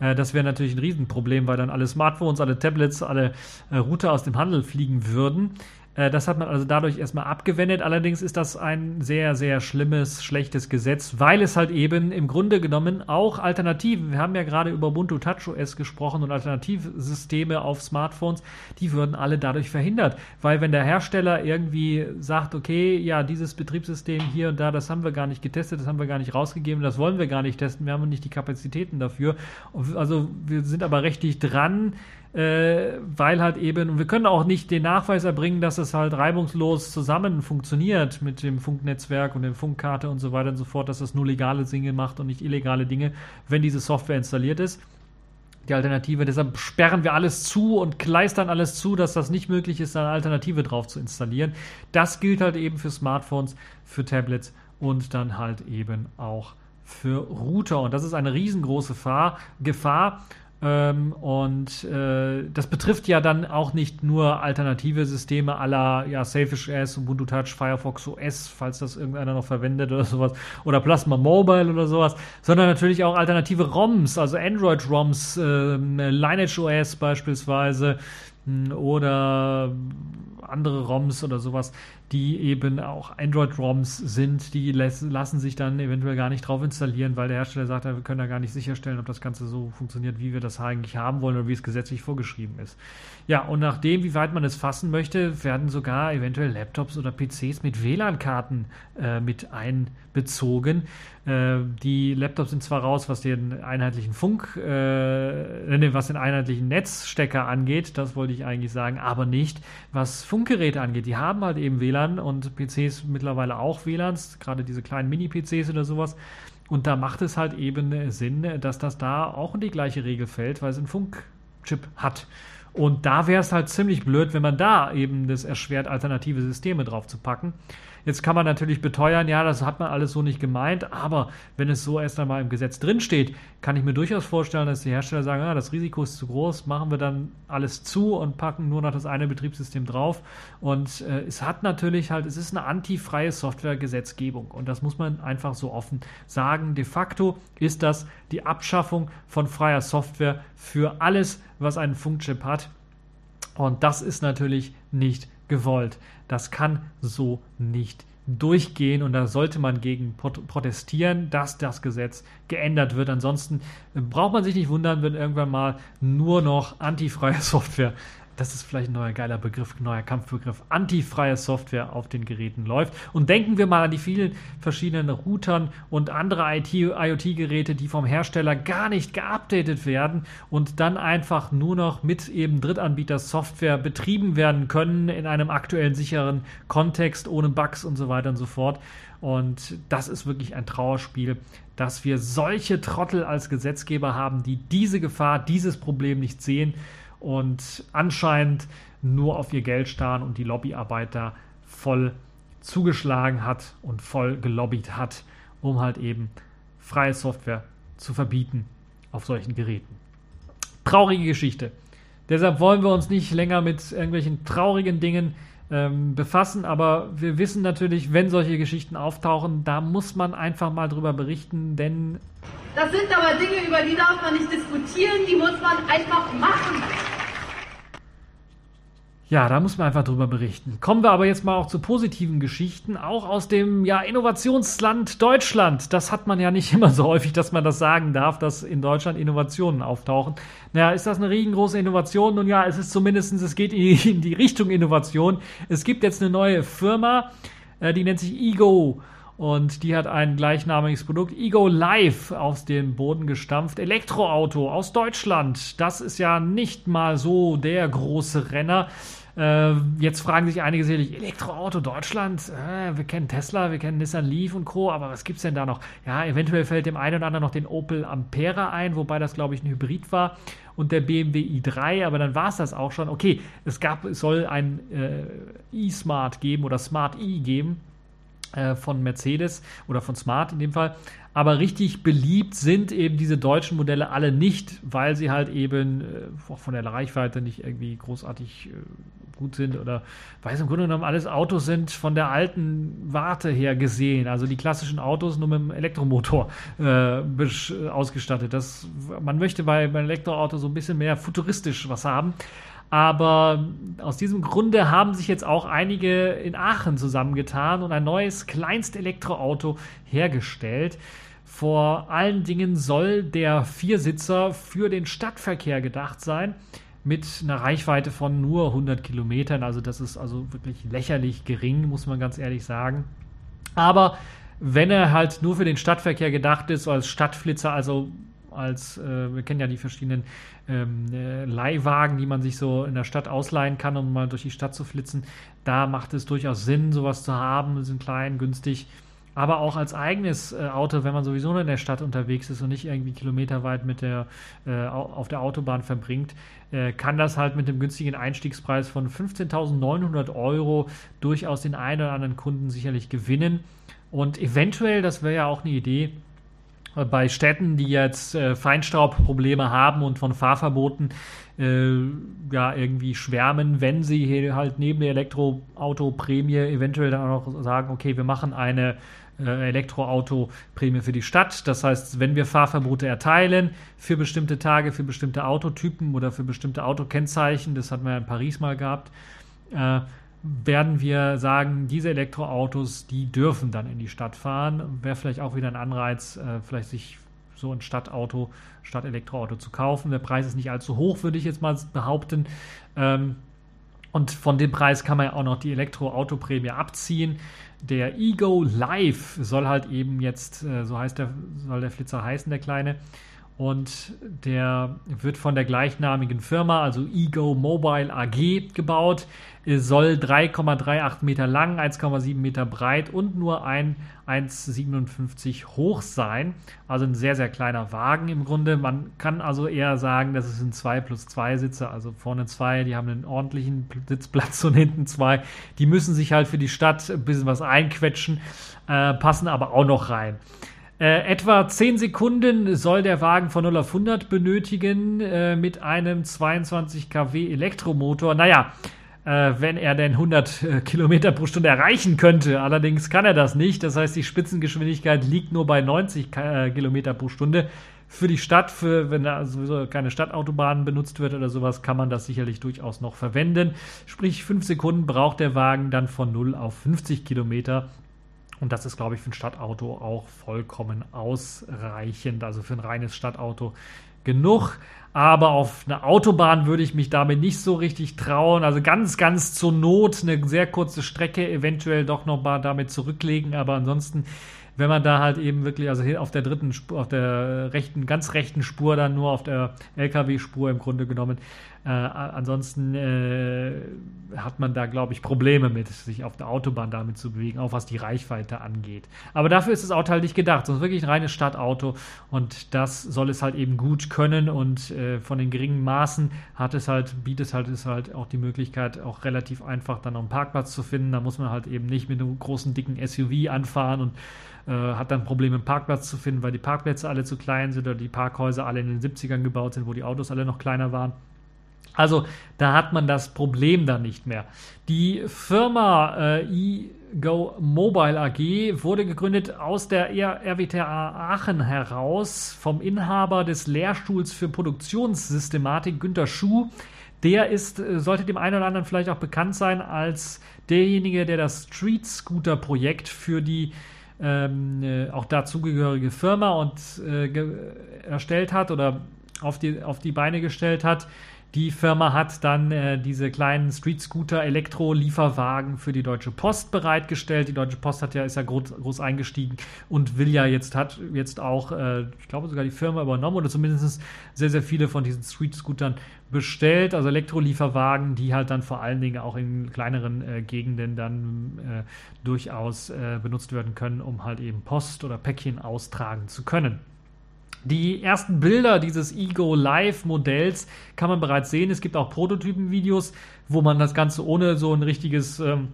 Äh, das wäre natürlich ein Riesenproblem, weil dann alle Smartphones, alle Tablets, alle äh, Router aus dem Handel fliegen würden. Äh, das hat man also dadurch erstmal abgewendet. Allerdings ist das ein sehr, sehr schlimmes, schlechtes Gesetz, weil es halt eben im Grunde genommen auch Alternativen, wir haben ja gerade über Ubuntu TouchOS gesprochen und Alternativsysteme auf Smartphones, die würden alle dadurch verhindert. Weil wenn der Hersteller irgendwie sagt, okay, ja, dieses Betriebssystem hier und da, das haben wir gar nicht getestet, das haben wir gar nicht rausgegeben, das wollen wir gar nicht testen, wir haben nicht die Kapazitäten dafür. Also wir sind aber rechtlich dran, äh, weil halt eben, und wir können auch nicht den Nachweis erbringen, dass es halt reibungslos zusammen funktioniert mit dem Funknetzwerk und der Funkkarte und so weiter und so fort, dass es nur legale Dinge macht und nicht illegale Dinge, wenn diese Software installiert ist. Die Alternative, deshalb sperren wir alles zu und kleistern alles zu, dass das nicht möglich ist, eine Alternative drauf zu installieren. Das gilt halt eben für Smartphones, für Tablets und dann halt eben auch für Router. Und das ist eine riesengroße Gefahr. Ähm, und äh, das betrifft ja dann auch nicht nur alternative Systeme aller ja, Selfish OS, Ubuntu Touch, Firefox OS, falls das irgendeiner noch verwendet oder sowas, oder Plasma Mobile oder sowas, sondern natürlich auch alternative ROMs, also Android-ROMs, äh, Lineage OS beispielsweise hm, oder andere ROMs oder sowas, die eben auch Android-ROMs sind, die lassen sich dann eventuell gar nicht drauf installieren, weil der Hersteller sagt, wir können da gar nicht sicherstellen, ob das Ganze so funktioniert, wie wir das eigentlich haben wollen oder wie es gesetzlich vorgeschrieben ist. Ja, und nachdem, wie weit man es fassen möchte, werden sogar eventuell Laptops oder PCs mit WLAN-Karten äh, mit einbezogen. Äh, die Laptops sind zwar raus, was den einheitlichen Funk, äh, ne, was den einheitlichen Netzstecker angeht, das wollte ich eigentlich sagen, aber nicht, was Funkgeräte angeht. Die haben halt eben WLAN und PCs mittlerweile auch WLANs, gerade diese kleinen Mini-PCs oder sowas. Und da macht es halt eben Sinn, dass das da auch in die gleiche Regel fällt, weil es einen Funkchip hat. Und da wäre es halt ziemlich blöd, wenn man da eben das erschwert, alternative Systeme drauf zu packen. Jetzt kann man natürlich beteuern, ja, das hat man alles so nicht gemeint, aber wenn es so erst einmal im Gesetz drinsteht, kann ich mir durchaus vorstellen, dass die Hersteller sagen, ah, das Risiko ist zu groß, machen wir dann alles zu und packen nur noch das eine Betriebssystem drauf. Und äh, es hat natürlich halt, es ist eine antifreie Softwaregesetzgebung und das muss man einfach so offen sagen. De facto ist das die Abschaffung von freier Software für alles, was einen Funkchip hat. Und das ist natürlich nicht gewollt. Das kann so nicht durchgehen und da sollte man gegen protestieren, dass das Gesetz geändert wird. Ansonsten braucht man sich nicht wundern, wenn irgendwann mal nur noch antifreie Software das ist vielleicht ein neuer geiler Begriff, neuer Kampfbegriff, antifreie Software auf den Geräten läuft. Und denken wir mal an die vielen verschiedenen Routern und andere IoT-Geräte, die vom Hersteller gar nicht geupdatet werden und dann einfach nur noch mit eben Drittanbieter-Software betrieben werden können in einem aktuellen sicheren Kontext, ohne Bugs und so weiter und so fort. Und das ist wirklich ein Trauerspiel, dass wir solche Trottel als Gesetzgeber haben, die diese Gefahr, dieses Problem nicht sehen und anscheinend nur auf ihr Geld starren und die Lobbyarbeit da voll zugeschlagen hat und voll gelobbyt hat, um halt eben freie Software zu verbieten auf solchen Geräten. Traurige Geschichte. Deshalb wollen wir uns nicht länger mit irgendwelchen traurigen Dingen ähm, befassen, aber wir wissen natürlich, wenn solche Geschichten auftauchen, da muss man einfach mal drüber berichten, denn Das sind aber Dinge, über die darf man nicht diskutieren, die muss man einfach machen. Ja, da muss man einfach drüber berichten. Kommen wir aber jetzt mal auch zu positiven Geschichten, auch aus dem ja, Innovationsland Deutschland. Das hat man ja nicht immer so häufig, dass man das sagen darf, dass in Deutschland Innovationen auftauchen. Naja, ist das eine riesengroße Innovation? Nun ja, es ist zumindest, es geht in die, in die Richtung Innovation. Es gibt jetzt eine neue Firma, äh, die nennt sich Ego. Und die hat ein gleichnamiges Produkt, Ego Live, aus dem Boden gestampft. Elektroauto aus Deutschland. Das ist ja nicht mal so der große Renner. Äh, jetzt fragen sich einige sicherlich, Elektroauto Deutschland, äh, wir kennen Tesla, wir kennen Nissan Leaf und Co., aber was gibt es denn da noch? Ja, eventuell fällt dem einen oder anderen noch den Opel Ampera ein, wobei das, glaube ich, ein Hybrid war und der BMW i3, aber dann war es das auch schon. Okay, es gab, es soll ein äh, e-Smart geben oder Smart e geben äh, von Mercedes oder von Smart in dem Fall. Aber richtig beliebt sind eben diese deutschen Modelle alle nicht, weil sie halt eben äh, auch von der Reichweite nicht irgendwie großartig äh, gut sind oder weil es im Grunde genommen alles Autos sind von der alten Warte her gesehen. Also die klassischen Autos nur mit dem Elektromotor äh, ausgestattet. Das, man möchte bei, bei Elektroauto so ein bisschen mehr futuristisch was haben. Aber aus diesem Grunde haben sich jetzt auch einige in Aachen zusammengetan und ein neues Kleinst-Elektroauto hergestellt. Vor allen Dingen soll der Viersitzer für den Stadtverkehr gedacht sein, mit einer Reichweite von nur 100 Kilometern. Also das ist also wirklich lächerlich gering, muss man ganz ehrlich sagen. Aber wenn er halt nur für den Stadtverkehr gedacht ist, als Stadtflitzer, also als, äh, wir kennen ja die verschiedenen ähm, äh, Leihwagen, die man sich so in der Stadt ausleihen kann, um mal durch die Stadt zu flitzen. Da macht es durchaus Sinn, sowas zu haben. Sind klein, günstig. Aber auch als eigenes äh, Auto, wenn man sowieso nur in der Stadt unterwegs ist und nicht irgendwie kilometerweit mit der, äh, auf der Autobahn verbringt, äh, kann das halt mit dem günstigen Einstiegspreis von 15.900 Euro durchaus den einen oder anderen Kunden sicherlich gewinnen. Und eventuell, das wäre ja auch eine Idee, bei Städten, die jetzt äh, Feinstaubprobleme haben und von Fahrverboten äh, ja irgendwie schwärmen, wenn sie halt neben der Elektroauto-Prämie eventuell dann auch noch sagen, okay, wir machen eine äh, Elektroauto-Prämie für die Stadt. Das heißt, wenn wir Fahrverbote erteilen für bestimmte Tage, für bestimmte Autotypen oder für bestimmte Autokennzeichen, das hatten wir ja in Paris mal gehabt, äh, werden wir sagen, diese Elektroautos, die dürfen dann in die Stadt fahren. Wäre vielleicht auch wieder ein Anreiz, äh, vielleicht sich so ein Stadtauto, Stadtelektroauto zu kaufen. Der Preis ist nicht allzu hoch, würde ich jetzt mal behaupten. Ähm, und von dem Preis kann man ja auch noch die Elektroautoprämie abziehen. Der Ego Live soll halt eben jetzt, äh, so heißt der, soll der Flitzer heißen, der kleine, und der wird von der gleichnamigen Firma, also Ego Mobile AG, gebaut. Soll 3,38 Meter lang, 1,7 Meter breit und nur ein 1,57 hoch sein. Also ein sehr, sehr kleiner Wagen im Grunde. Man kann also eher sagen, das ein 2 plus 2 Sitze, also vorne zwei, die haben einen ordentlichen Sitzplatz und hinten zwei. Die müssen sich halt für die Stadt ein bisschen was einquetschen, äh, passen aber auch noch rein. Äh, etwa 10 Sekunden soll der Wagen von 0 auf 100 benötigen äh, mit einem 22 kW Elektromotor. Naja, äh, wenn er denn 100 äh, Kilometer pro Stunde erreichen könnte. Allerdings kann er das nicht. Das heißt, die Spitzengeschwindigkeit liegt nur bei 90 äh, Kilometer pro Stunde. Für die Stadt, für, wenn da sowieso keine Stadtautobahn benutzt wird oder sowas, kann man das sicherlich durchaus noch verwenden. Sprich, 5 Sekunden braucht der Wagen dann von 0 auf 50 Kilometer. Und das ist, glaube ich, für ein Stadtauto auch vollkommen ausreichend. Also für ein reines Stadtauto genug. Aber auf eine Autobahn würde ich mich damit nicht so richtig trauen. Also ganz, ganz zur Not eine sehr kurze Strecke eventuell doch noch mal damit zurücklegen. Aber ansonsten wenn man da halt eben wirklich, also auf der dritten Spur, auf der rechten, ganz rechten Spur dann nur auf der LKW-Spur im Grunde genommen. Äh, ansonsten äh, hat man da, glaube ich, Probleme mit, sich auf der Autobahn damit zu bewegen, auch was die Reichweite angeht. Aber dafür ist das Auto halt nicht gedacht, sondern wirklich ein reines Stadtauto und das soll es halt eben gut können und äh, von den geringen Maßen hat es halt, bietet halt es halt auch die Möglichkeit, auch relativ einfach dann noch einen Parkplatz zu finden. Da muss man halt eben nicht mit einem großen, dicken SUV anfahren und äh, hat dann Probleme, einen Parkplatz zu finden, weil die Parkplätze alle zu klein sind oder die Parkhäuser alle in den 70ern gebaut sind, wo die Autos alle noch kleiner waren. Also da hat man das Problem dann nicht mehr. Die Firma äh, eGo Mobile AG wurde gegründet aus der RWTH Aachen heraus vom Inhaber des Lehrstuhls für Produktionssystematik Günter Schuh. Der ist, äh, sollte dem einen oder anderen vielleicht auch bekannt sein als derjenige, der das Street Scooter Projekt für die ähm, äh, auch dazugehörige Firma und äh, erstellt hat oder auf die, auf die Beine gestellt hat. Die Firma hat dann äh, diese kleinen Street Scooter Elektro-Lieferwagen für die Deutsche Post bereitgestellt. Die Deutsche Post hat ja, ist ja groß, groß eingestiegen und will ja jetzt, hat jetzt auch, äh, ich glaube sogar die Firma übernommen oder zumindest sehr, sehr viele von diesen Street Scootern bestellt. Also Elektrolieferwagen, die halt dann vor allen Dingen auch in kleineren äh, Gegenden dann äh, durchaus äh, benutzt werden können, um halt eben Post oder Päckchen austragen zu können. Die ersten Bilder dieses Ego Live Modells kann man bereits sehen. Es gibt auch Prototypenvideos, wo man das Ganze ohne so ein richtiges, ähm,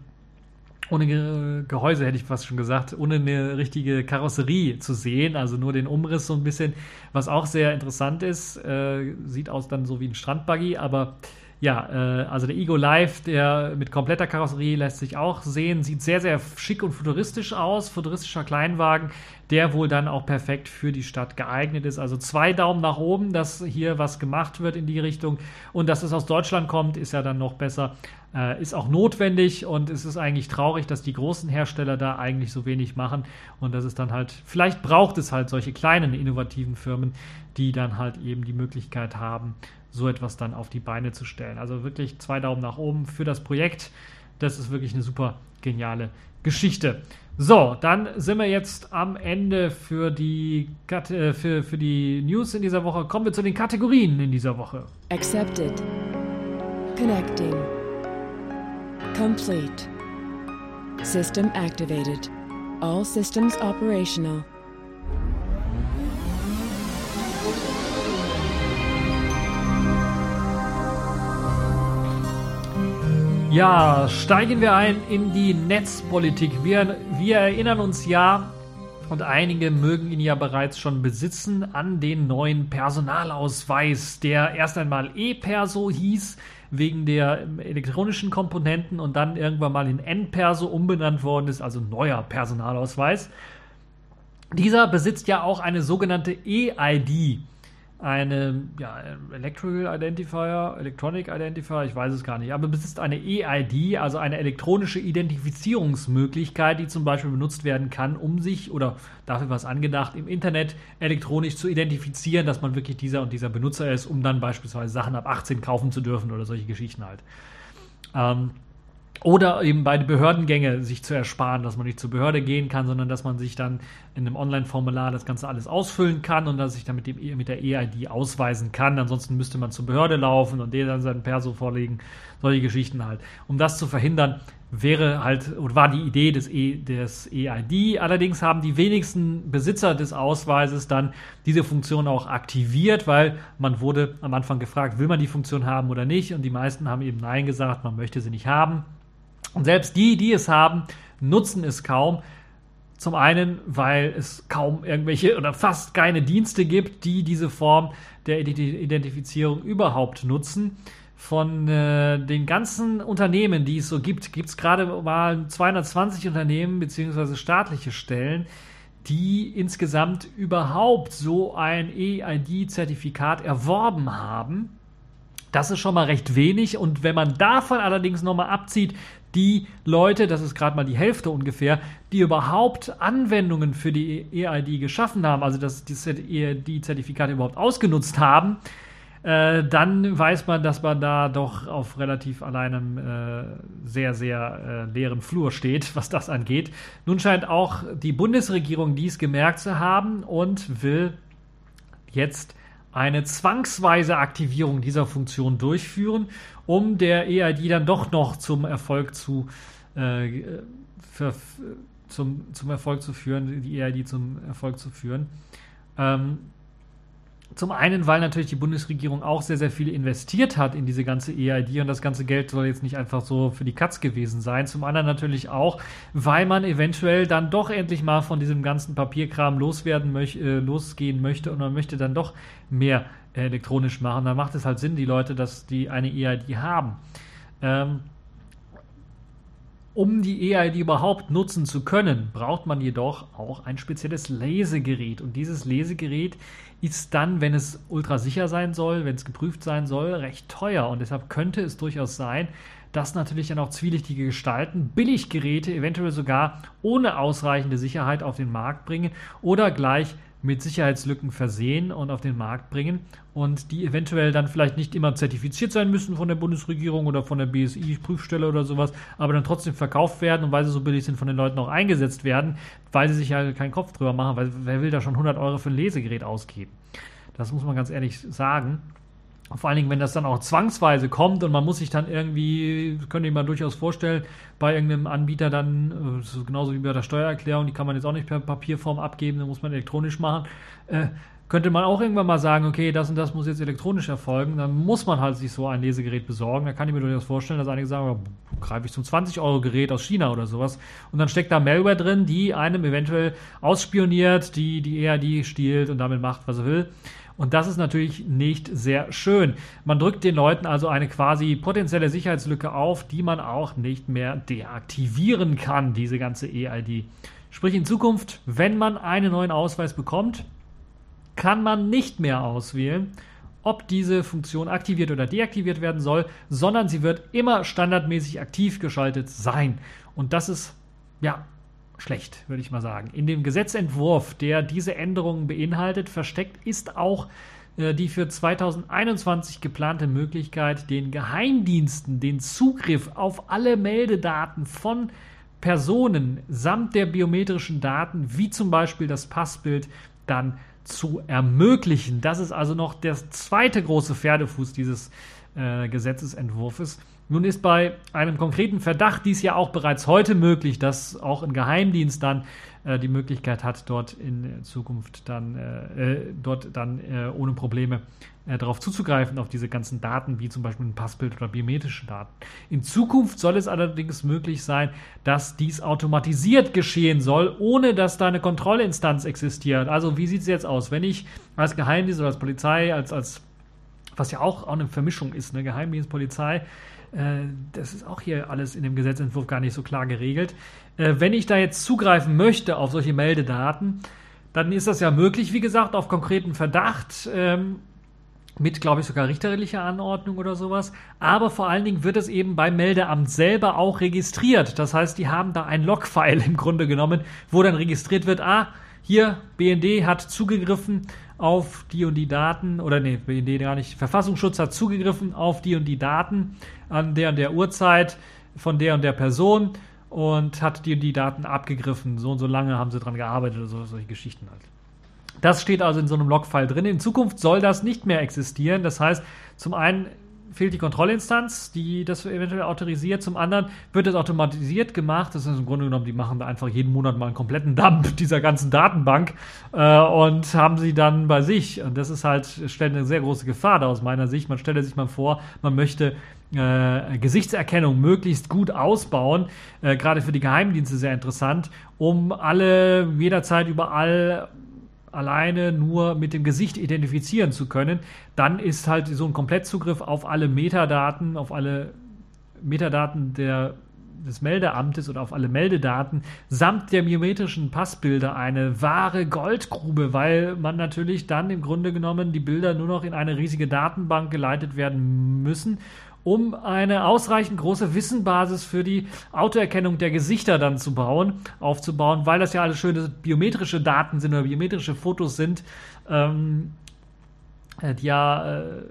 ohne Gehäuse hätte ich fast schon gesagt, ohne eine richtige Karosserie zu sehen, also nur den Umriss so ein bisschen, was auch sehr interessant ist. Äh, sieht aus dann so wie ein Strandbuggy, aber ja, äh, also der Ego Live, der mit kompletter Karosserie lässt sich auch sehen, sieht sehr, sehr schick und futuristisch aus, futuristischer Kleinwagen, der wohl dann auch perfekt für die Stadt geeignet ist. Also zwei Daumen nach oben, dass hier was gemacht wird in die Richtung und dass es aus Deutschland kommt, ist ja dann noch besser, äh, ist auch notwendig und es ist eigentlich traurig, dass die großen Hersteller da eigentlich so wenig machen und dass es dann halt, vielleicht braucht es halt solche kleinen innovativen Firmen, die dann halt eben die Möglichkeit haben, so etwas dann auf die Beine zu stellen. Also wirklich zwei Daumen nach oben für das Projekt. Das ist wirklich eine super geniale Geschichte. So, dann sind wir jetzt am Ende für die, äh, für, für die News in dieser Woche. Kommen wir zu den Kategorien in dieser Woche. Accepted. Connecting. Complete. System activated. All systems operational. Ja, steigen wir ein in die Netzpolitik. Wir, wir erinnern uns ja, und einige mögen ihn ja bereits schon besitzen, an den neuen Personalausweis, der erst einmal E-Perso hieß, wegen der elektronischen Komponenten und dann irgendwann mal in N-Perso umbenannt worden ist, also neuer Personalausweis. Dieser besitzt ja auch eine sogenannte E-ID eine ja, Electrical Identifier, Electronic Identifier, ich weiß es gar nicht, aber besitzt eine EID, also eine elektronische Identifizierungsmöglichkeit, die zum Beispiel benutzt werden kann, um sich oder dafür was angedacht, im Internet elektronisch zu identifizieren, dass man wirklich dieser und dieser Benutzer ist, um dann beispielsweise Sachen ab 18 kaufen zu dürfen oder solche Geschichten halt. Ähm, oder eben bei Behördengänge sich zu ersparen, dass man nicht zur Behörde gehen kann, sondern dass man sich dann in einem Online-Formular das Ganze alles ausfüllen kann und dass sich dann mit, dem, mit der EID ausweisen kann. Ansonsten müsste man zur Behörde laufen und denen dann seinen Perso vorlegen. Solche Geschichten halt. Um das zu verhindern, wäre halt oder war die Idee des, e, des EID. Allerdings haben die wenigsten Besitzer des Ausweises dann diese Funktion auch aktiviert, weil man wurde am Anfang gefragt, will man die Funktion haben oder nicht? Und die meisten haben eben Nein gesagt, man möchte sie nicht haben. Und selbst die, die es haben, nutzen es kaum. Zum einen, weil es kaum irgendwelche oder fast keine Dienste gibt, die diese Form der Identifizierung überhaupt nutzen. Von äh, den ganzen Unternehmen, die es so gibt, gibt es gerade mal 220 Unternehmen bzw. staatliche Stellen, die insgesamt überhaupt so ein EID-Zertifikat erworben haben. Das ist schon mal recht wenig und wenn man davon allerdings nochmal abzieht, die Leute, das ist gerade mal die Hälfte ungefähr, die überhaupt Anwendungen für die EID geschaffen haben, also dass die EID-Zertifikate überhaupt ausgenutzt haben, äh, dann weiß man, dass man da doch auf relativ alleinem äh, sehr, sehr äh, leeren Flur steht, was das angeht. Nun scheint auch die Bundesregierung dies gemerkt zu haben und will jetzt eine zwangsweise Aktivierung dieser Funktion durchführen, um der EID dann doch noch zum Erfolg zu äh, für, zum, zum Erfolg zu führen, die EID zum Erfolg zu führen. Ähm, zum einen, weil natürlich die Bundesregierung auch sehr, sehr viel investiert hat in diese ganze EID und das ganze Geld soll jetzt nicht einfach so für die Katz gewesen sein. Zum anderen natürlich auch, weil man eventuell dann doch endlich mal von diesem ganzen Papierkram loswerden möchte, äh, losgehen möchte und man möchte dann doch mehr äh, elektronisch machen. Dann macht es halt Sinn, die Leute, dass die eine EID haben. Ähm, um die EID überhaupt nutzen zu können, braucht man jedoch auch ein spezielles Lesegerät. Und dieses Lesegerät ist dann, wenn es ultra sicher sein soll, wenn es geprüft sein soll, recht teuer. Und deshalb könnte es durchaus sein, dass natürlich dann auch zwielichtige Gestalten Billiggeräte eventuell sogar ohne ausreichende Sicherheit auf den Markt bringen oder gleich mit Sicherheitslücken versehen und auf den Markt bringen und die eventuell dann vielleicht nicht immer zertifiziert sein müssen von der Bundesregierung oder von der BSI-Prüfstelle oder sowas, aber dann trotzdem verkauft werden und weil sie so billig sind, von den Leuten auch eingesetzt werden, weil sie sich ja keinen Kopf drüber machen, weil wer will da schon 100 Euro für ein Lesegerät ausgeben? Das muss man ganz ehrlich sagen. Vor allen Dingen, wenn das dann auch zwangsweise kommt und man muss sich dann irgendwie, könnte ich mir durchaus vorstellen, bei irgendeinem Anbieter dann, äh, genauso wie bei der Steuererklärung, die kann man jetzt auch nicht per Papierform abgeben, da muss man elektronisch machen, äh, könnte man auch irgendwann mal sagen, okay, das und das muss jetzt elektronisch erfolgen, dann muss man halt sich so ein Lesegerät besorgen. Da kann ich mir durchaus vorstellen, dass einige sagen, oh, greife ich zum 20-Euro-Gerät aus China oder sowas. Und dann steckt da Malware drin, die einem eventuell ausspioniert, die die ERD stiehlt und damit macht, was er will. Und das ist natürlich nicht sehr schön. Man drückt den Leuten also eine quasi potenzielle Sicherheitslücke auf, die man auch nicht mehr deaktivieren kann, diese ganze EID. Sprich in Zukunft, wenn man einen neuen Ausweis bekommt, kann man nicht mehr auswählen, ob diese Funktion aktiviert oder deaktiviert werden soll, sondern sie wird immer standardmäßig aktiv geschaltet sein. Und das ist ja schlecht, würde ich mal sagen. In dem Gesetzentwurf, der diese Änderungen beinhaltet, versteckt ist auch äh, die für 2021 geplante Möglichkeit, den Geheimdiensten den Zugriff auf alle Meldedaten von Personen samt der biometrischen Daten, wie zum Beispiel das Passbild, dann zu ermöglichen. Das ist also noch der zweite große Pferdefuß dieses äh, Gesetzesentwurfs. Nun ist bei einem konkreten Verdacht dies ja auch bereits heute möglich, dass auch ein Geheimdienst dann äh, die Möglichkeit hat, dort in Zukunft dann äh, äh dort dann äh, ohne Probleme äh, darauf zuzugreifen, auf diese ganzen Daten, wie zum Beispiel ein Passbild oder biometrische Daten. In Zukunft soll es allerdings möglich sein, dass dies automatisiert geschehen soll, ohne dass da eine Kontrollinstanz existiert. Also wie sieht es jetzt aus? Wenn ich als Geheimdienst oder als Polizei, als, als was ja auch, auch eine Vermischung ist, eine Geheimdienst, Polizei, äh, das ist auch hier alles in dem Gesetzentwurf gar nicht so klar geregelt. Äh, wenn ich da jetzt zugreifen möchte auf solche Meldedaten, dann ist das ja möglich, wie gesagt, auf konkreten Verdacht. Ähm, mit, glaube ich, sogar richterlicher Anordnung oder sowas. Aber vor allen Dingen wird es eben beim Meldeamt selber auch registriert. Das heißt, die haben da ein Logfile im Grunde genommen, wo dann registriert wird, ah, hier, BND hat zugegriffen auf die und die Daten, oder nee, BND gar nicht, Verfassungsschutz hat zugegriffen auf die und die Daten an der und der Uhrzeit von der und der Person und hat die, die Daten abgegriffen. So und so lange haben sie dran gearbeitet oder so, solche Geschichten halt. Das steht also in so einem Logfile drin. In Zukunft soll das nicht mehr existieren. Das heißt, zum einen fehlt die Kontrollinstanz, die das eventuell autorisiert. Zum anderen wird es automatisiert gemacht. Das ist im Grunde genommen, die machen da einfach jeden Monat mal einen kompletten Dump dieser ganzen Datenbank äh, und haben sie dann bei sich. Und das ist halt, stellt eine sehr große Gefahr da aus meiner Sicht. Man stelle sich mal vor, man möchte äh, Gesichtserkennung möglichst gut ausbauen, äh, gerade für die Geheimdienste sehr interessant, um alle jederzeit überall alleine nur mit dem Gesicht identifizieren zu können, dann ist halt so ein Komplettzugriff auf alle Metadaten, auf alle Metadaten der, des Meldeamtes oder auf alle Meldedaten samt der biometrischen Passbilder eine wahre Goldgrube, weil man natürlich dann im Grunde genommen die Bilder nur noch in eine riesige Datenbank geleitet werden müssen um eine ausreichend große Wissenbasis für die Autoerkennung der Gesichter dann zu bauen, aufzubauen, weil das ja alles schöne biometrische Daten sind oder biometrische Fotos sind, ähm, äh, die ja äh,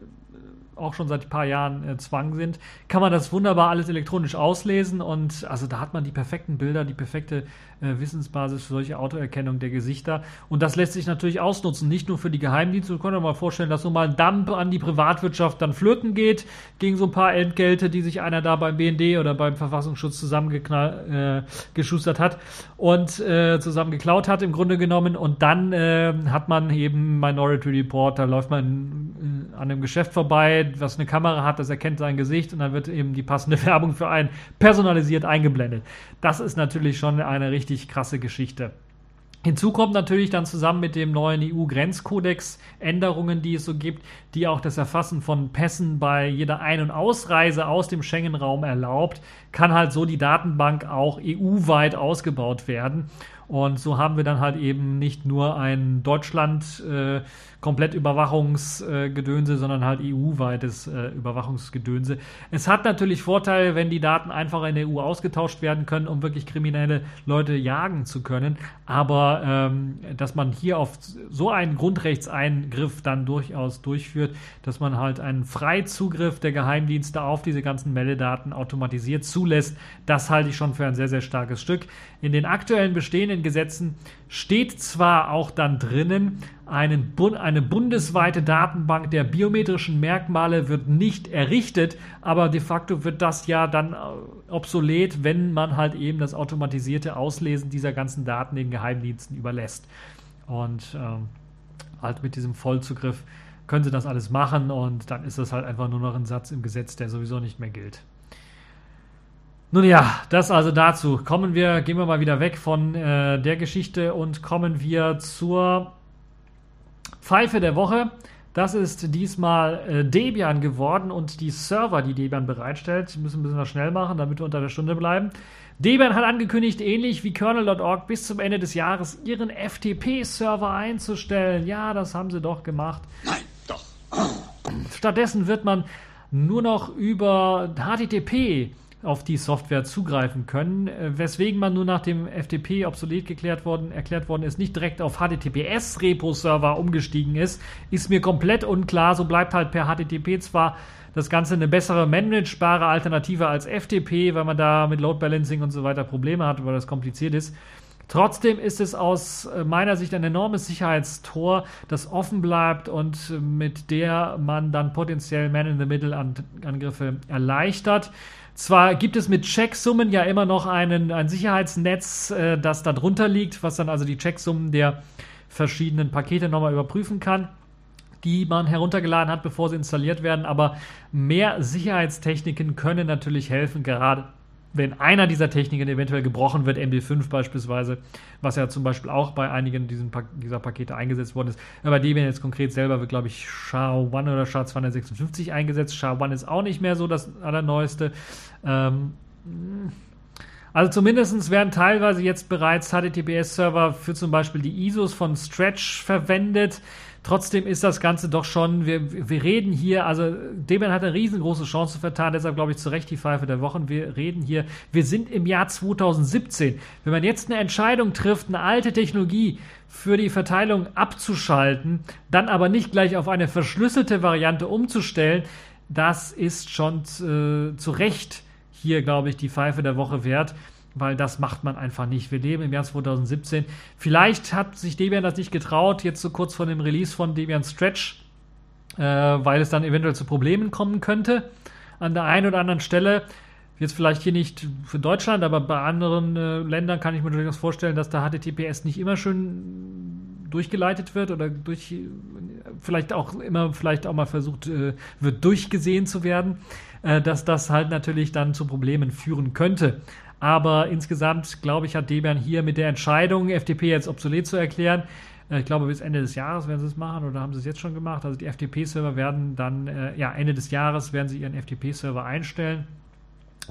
auch schon seit ein paar Jahren äh, Zwang sind, kann man das wunderbar alles elektronisch auslesen und also da hat man die perfekten Bilder, die perfekte äh, Wissensbasis für solche Autoerkennung der Gesichter. Und das lässt sich natürlich ausnutzen, nicht nur für die Geheimdienste, du kannst dir mal vorstellen, dass so mal ein Dump an die Privatwirtschaft dann flirten geht, gegen so ein paar Entgelte, die sich einer da beim BND oder beim Verfassungsschutz zusammengeschustert äh, hat und äh, zusammen geklaut hat im Grunde genommen. Und dann äh, hat man eben Minority Report, da läuft man äh, an einem Geschäft vorbei, was eine Kamera hat, das erkennt sein Gesicht und dann wird eben die passende Werbung für einen personalisiert eingeblendet. Das ist natürlich schon eine richtig krasse Geschichte. Hinzu kommt natürlich dann zusammen mit dem neuen EU-Grenzkodex Änderungen, die es so gibt, die auch das Erfassen von Pässen bei jeder Ein- und Ausreise aus dem Schengen-Raum erlaubt, kann halt so die Datenbank auch EU-weit ausgebaut werden. Und so haben wir dann halt eben nicht nur ein Deutschland äh, komplett Überwachungsgedönse, äh, sondern halt EU-weites äh, Überwachungsgedönse. Es hat natürlich Vorteile, wenn die Daten einfach in der EU ausgetauscht werden können, um wirklich kriminelle Leute jagen zu können. Aber ähm, dass man hier auf so einen Grundrechtseingriff dann durchaus durchführt, dass man halt einen Freizugriff der Geheimdienste auf diese ganzen Meldedaten automatisiert zulässt, das halte ich schon für ein sehr, sehr starkes Stück. In den aktuellen bestehenden Gesetzen steht zwar auch dann drinnen, eine bundesweite Datenbank der biometrischen Merkmale wird nicht errichtet, aber de facto wird das ja dann äh, obsolet, wenn man halt eben das automatisierte Auslesen dieser ganzen Daten den Geheimdiensten überlässt. Und ähm, halt mit diesem Vollzugriff können sie das alles machen und dann ist das halt einfach nur noch ein Satz im Gesetz, der sowieso nicht mehr gilt. Nun ja, das also dazu. Kommen wir, gehen wir mal wieder weg von äh, der Geschichte und kommen wir zur Pfeife der Woche. Das ist diesmal äh, Debian geworden und die Server, die Debian bereitstellt, müssen ein bisschen was schnell machen, damit wir unter der Stunde bleiben. Debian hat angekündigt, ähnlich wie Kernel.org bis zum Ende des Jahres ihren FTP-Server einzustellen. Ja, das haben sie doch gemacht. Nein, doch. Stattdessen wird man nur noch über HTTP auf die Software zugreifen können, äh, weswegen man nur nach dem FTP obsolet geklärt worden, erklärt worden ist, nicht direkt auf HTTPS-Repo-Server umgestiegen ist, ist mir komplett unklar. So bleibt halt per HTTP zwar das Ganze eine bessere managebare Alternative als FTP, weil man da mit Load Balancing und so weiter Probleme hat, weil das kompliziert ist. Trotzdem ist es aus äh, meiner Sicht ein enormes Sicherheitstor, das offen bleibt und äh, mit der man dann potenziell Man-in-the-Middle-Angriffe erleichtert. Zwar gibt es mit Checksummen ja immer noch einen, ein Sicherheitsnetz, äh, das da drunter liegt, was dann also die Checksummen der verschiedenen Pakete nochmal überprüfen kann, die man heruntergeladen hat, bevor sie installiert werden. Aber mehr Sicherheitstechniken können natürlich helfen, gerade wenn einer dieser Techniken eventuell gebrochen wird, MD5 beispielsweise, was ja zum Beispiel auch bei einigen dieser Pakete eingesetzt worden ist. Aber Debian jetzt konkret selber wird, glaube ich, SHA-1 oder SHA-256 eingesetzt. SHA-1 ist auch nicht mehr so das allerneueste. Ähm, also zumindest werden teilweise jetzt bereits HTTPS-Server für zum Beispiel die ISOs von Stretch verwendet. Trotzdem ist das Ganze doch schon, wir, wir reden hier, also Debian hat eine riesengroße Chance vertan, deshalb glaube ich zu Recht die Pfeife der Wochen. Wir reden hier, wir sind im Jahr 2017. Wenn man jetzt eine Entscheidung trifft, eine alte Technologie für die Verteilung abzuschalten, dann aber nicht gleich auf eine verschlüsselte Variante umzustellen, das ist schon äh, zu Recht hier, glaube ich, die Pfeife der Woche wert weil das macht man einfach nicht. Wir leben im Jahr 2017. Vielleicht hat sich Debian das nicht getraut, jetzt so kurz vor dem Release von Debian Stretch, äh, weil es dann eventuell zu Problemen kommen könnte an der einen oder anderen Stelle. Jetzt vielleicht hier nicht für Deutschland, aber bei anderen äh, Ländern kann ich mir durchaus vorstellen, dass der HTTPS nicht immer schön durchgeleitet wird oder durch vielleicht auch immer vielleicht auch mal versucht äh, wird durchgesehen zu werden, äh, dass das halt natürlich dann zu Problemen führen könnte. Aber insgesamt, glaube ich, hat Debian hier mit der Entscheidung, FTP jetzt obsolet zu erklären, äh, ich glaube, bis Ende des Jahres werden sie es machen oder haben sie es jetzt schon gemacht. Also die FTP-Server werden dann, äh, ja, Ende des Jahres werden sie ihren FTP-Server einstellen.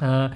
Äh,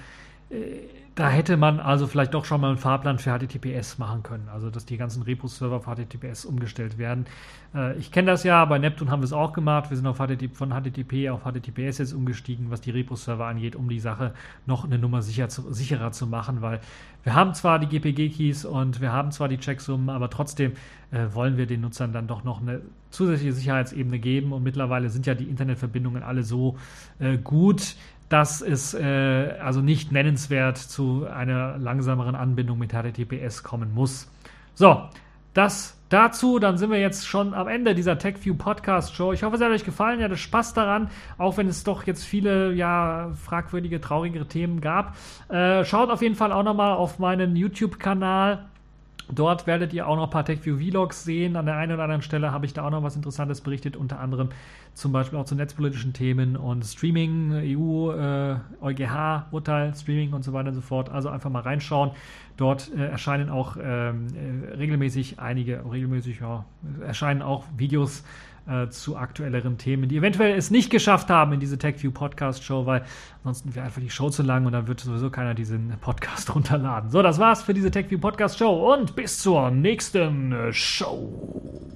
da hätte man also vielleicht doch schon mal einen Fahrplan für HTTPS machen können. Also, dass die ganzen Repos-Server auf HTTPS umgestellt werden. Äh, ich kenne das ja, bei Neptune haben wir es auch gemacht. Wir sind auf HTTP, von HTTP auf HTTPS jetzt umgestiegen, was die Repos-Server angeht, um die Sache noch eine Nummer sicher zu, sicherer zu machen, weil wir haben zwar die GPG-Keys und wir haben zwar die Checksummen, aber trotzdem äh, wollen wir den Nutzern dann doch noch eine zusätzliche Sicherheitsebene geben. Und mittlerweile sind ja die Internetverbindungen alle so äh, gut, dass es äh, also nicht nennenswert zu einer langsameren Anbindung mit HTTPS kommen muss. So, das dazu. Dann sind wir jetzt schon am Ende dieser TechView Podcast Show. Ich hoffe, es hat euch gefallen. Ihr hattet Spaß daran, auch wenn es doch jetzt viele ja fragwürdige, traurigere Themen gab. Äh, schaut auf jeden Fall auch nochmal auf meinen YouTube-Kanal. Dort werdet ihr auch noch ein paar TechView Vlogs sehen. An der einen oder anderen Stelle habe ich da auch noch was Interessantes berichtet, unter anderem zum Beispiel auch zu netzpolitischen Themen und Streaming, EU, äh, EuGH, Urteil, Streaming und so weiter und so fort. Also einfach mal reinschauen. Dort äh, erscheinen auch ähm, äh, regelmäßig einige, regelmäßig, ja, erscheinen auch Videos äh, zu aktuelleren Themen, die eventuell es nicht geschafft haben in diese TechView Podcast Show, weil ansonsten wäre einfach die Show zu lang und dann wird sowieso keiner diesen Podcast runterladen. So, das war's für diese TechView Podcast Show und bis zur nächsten Show.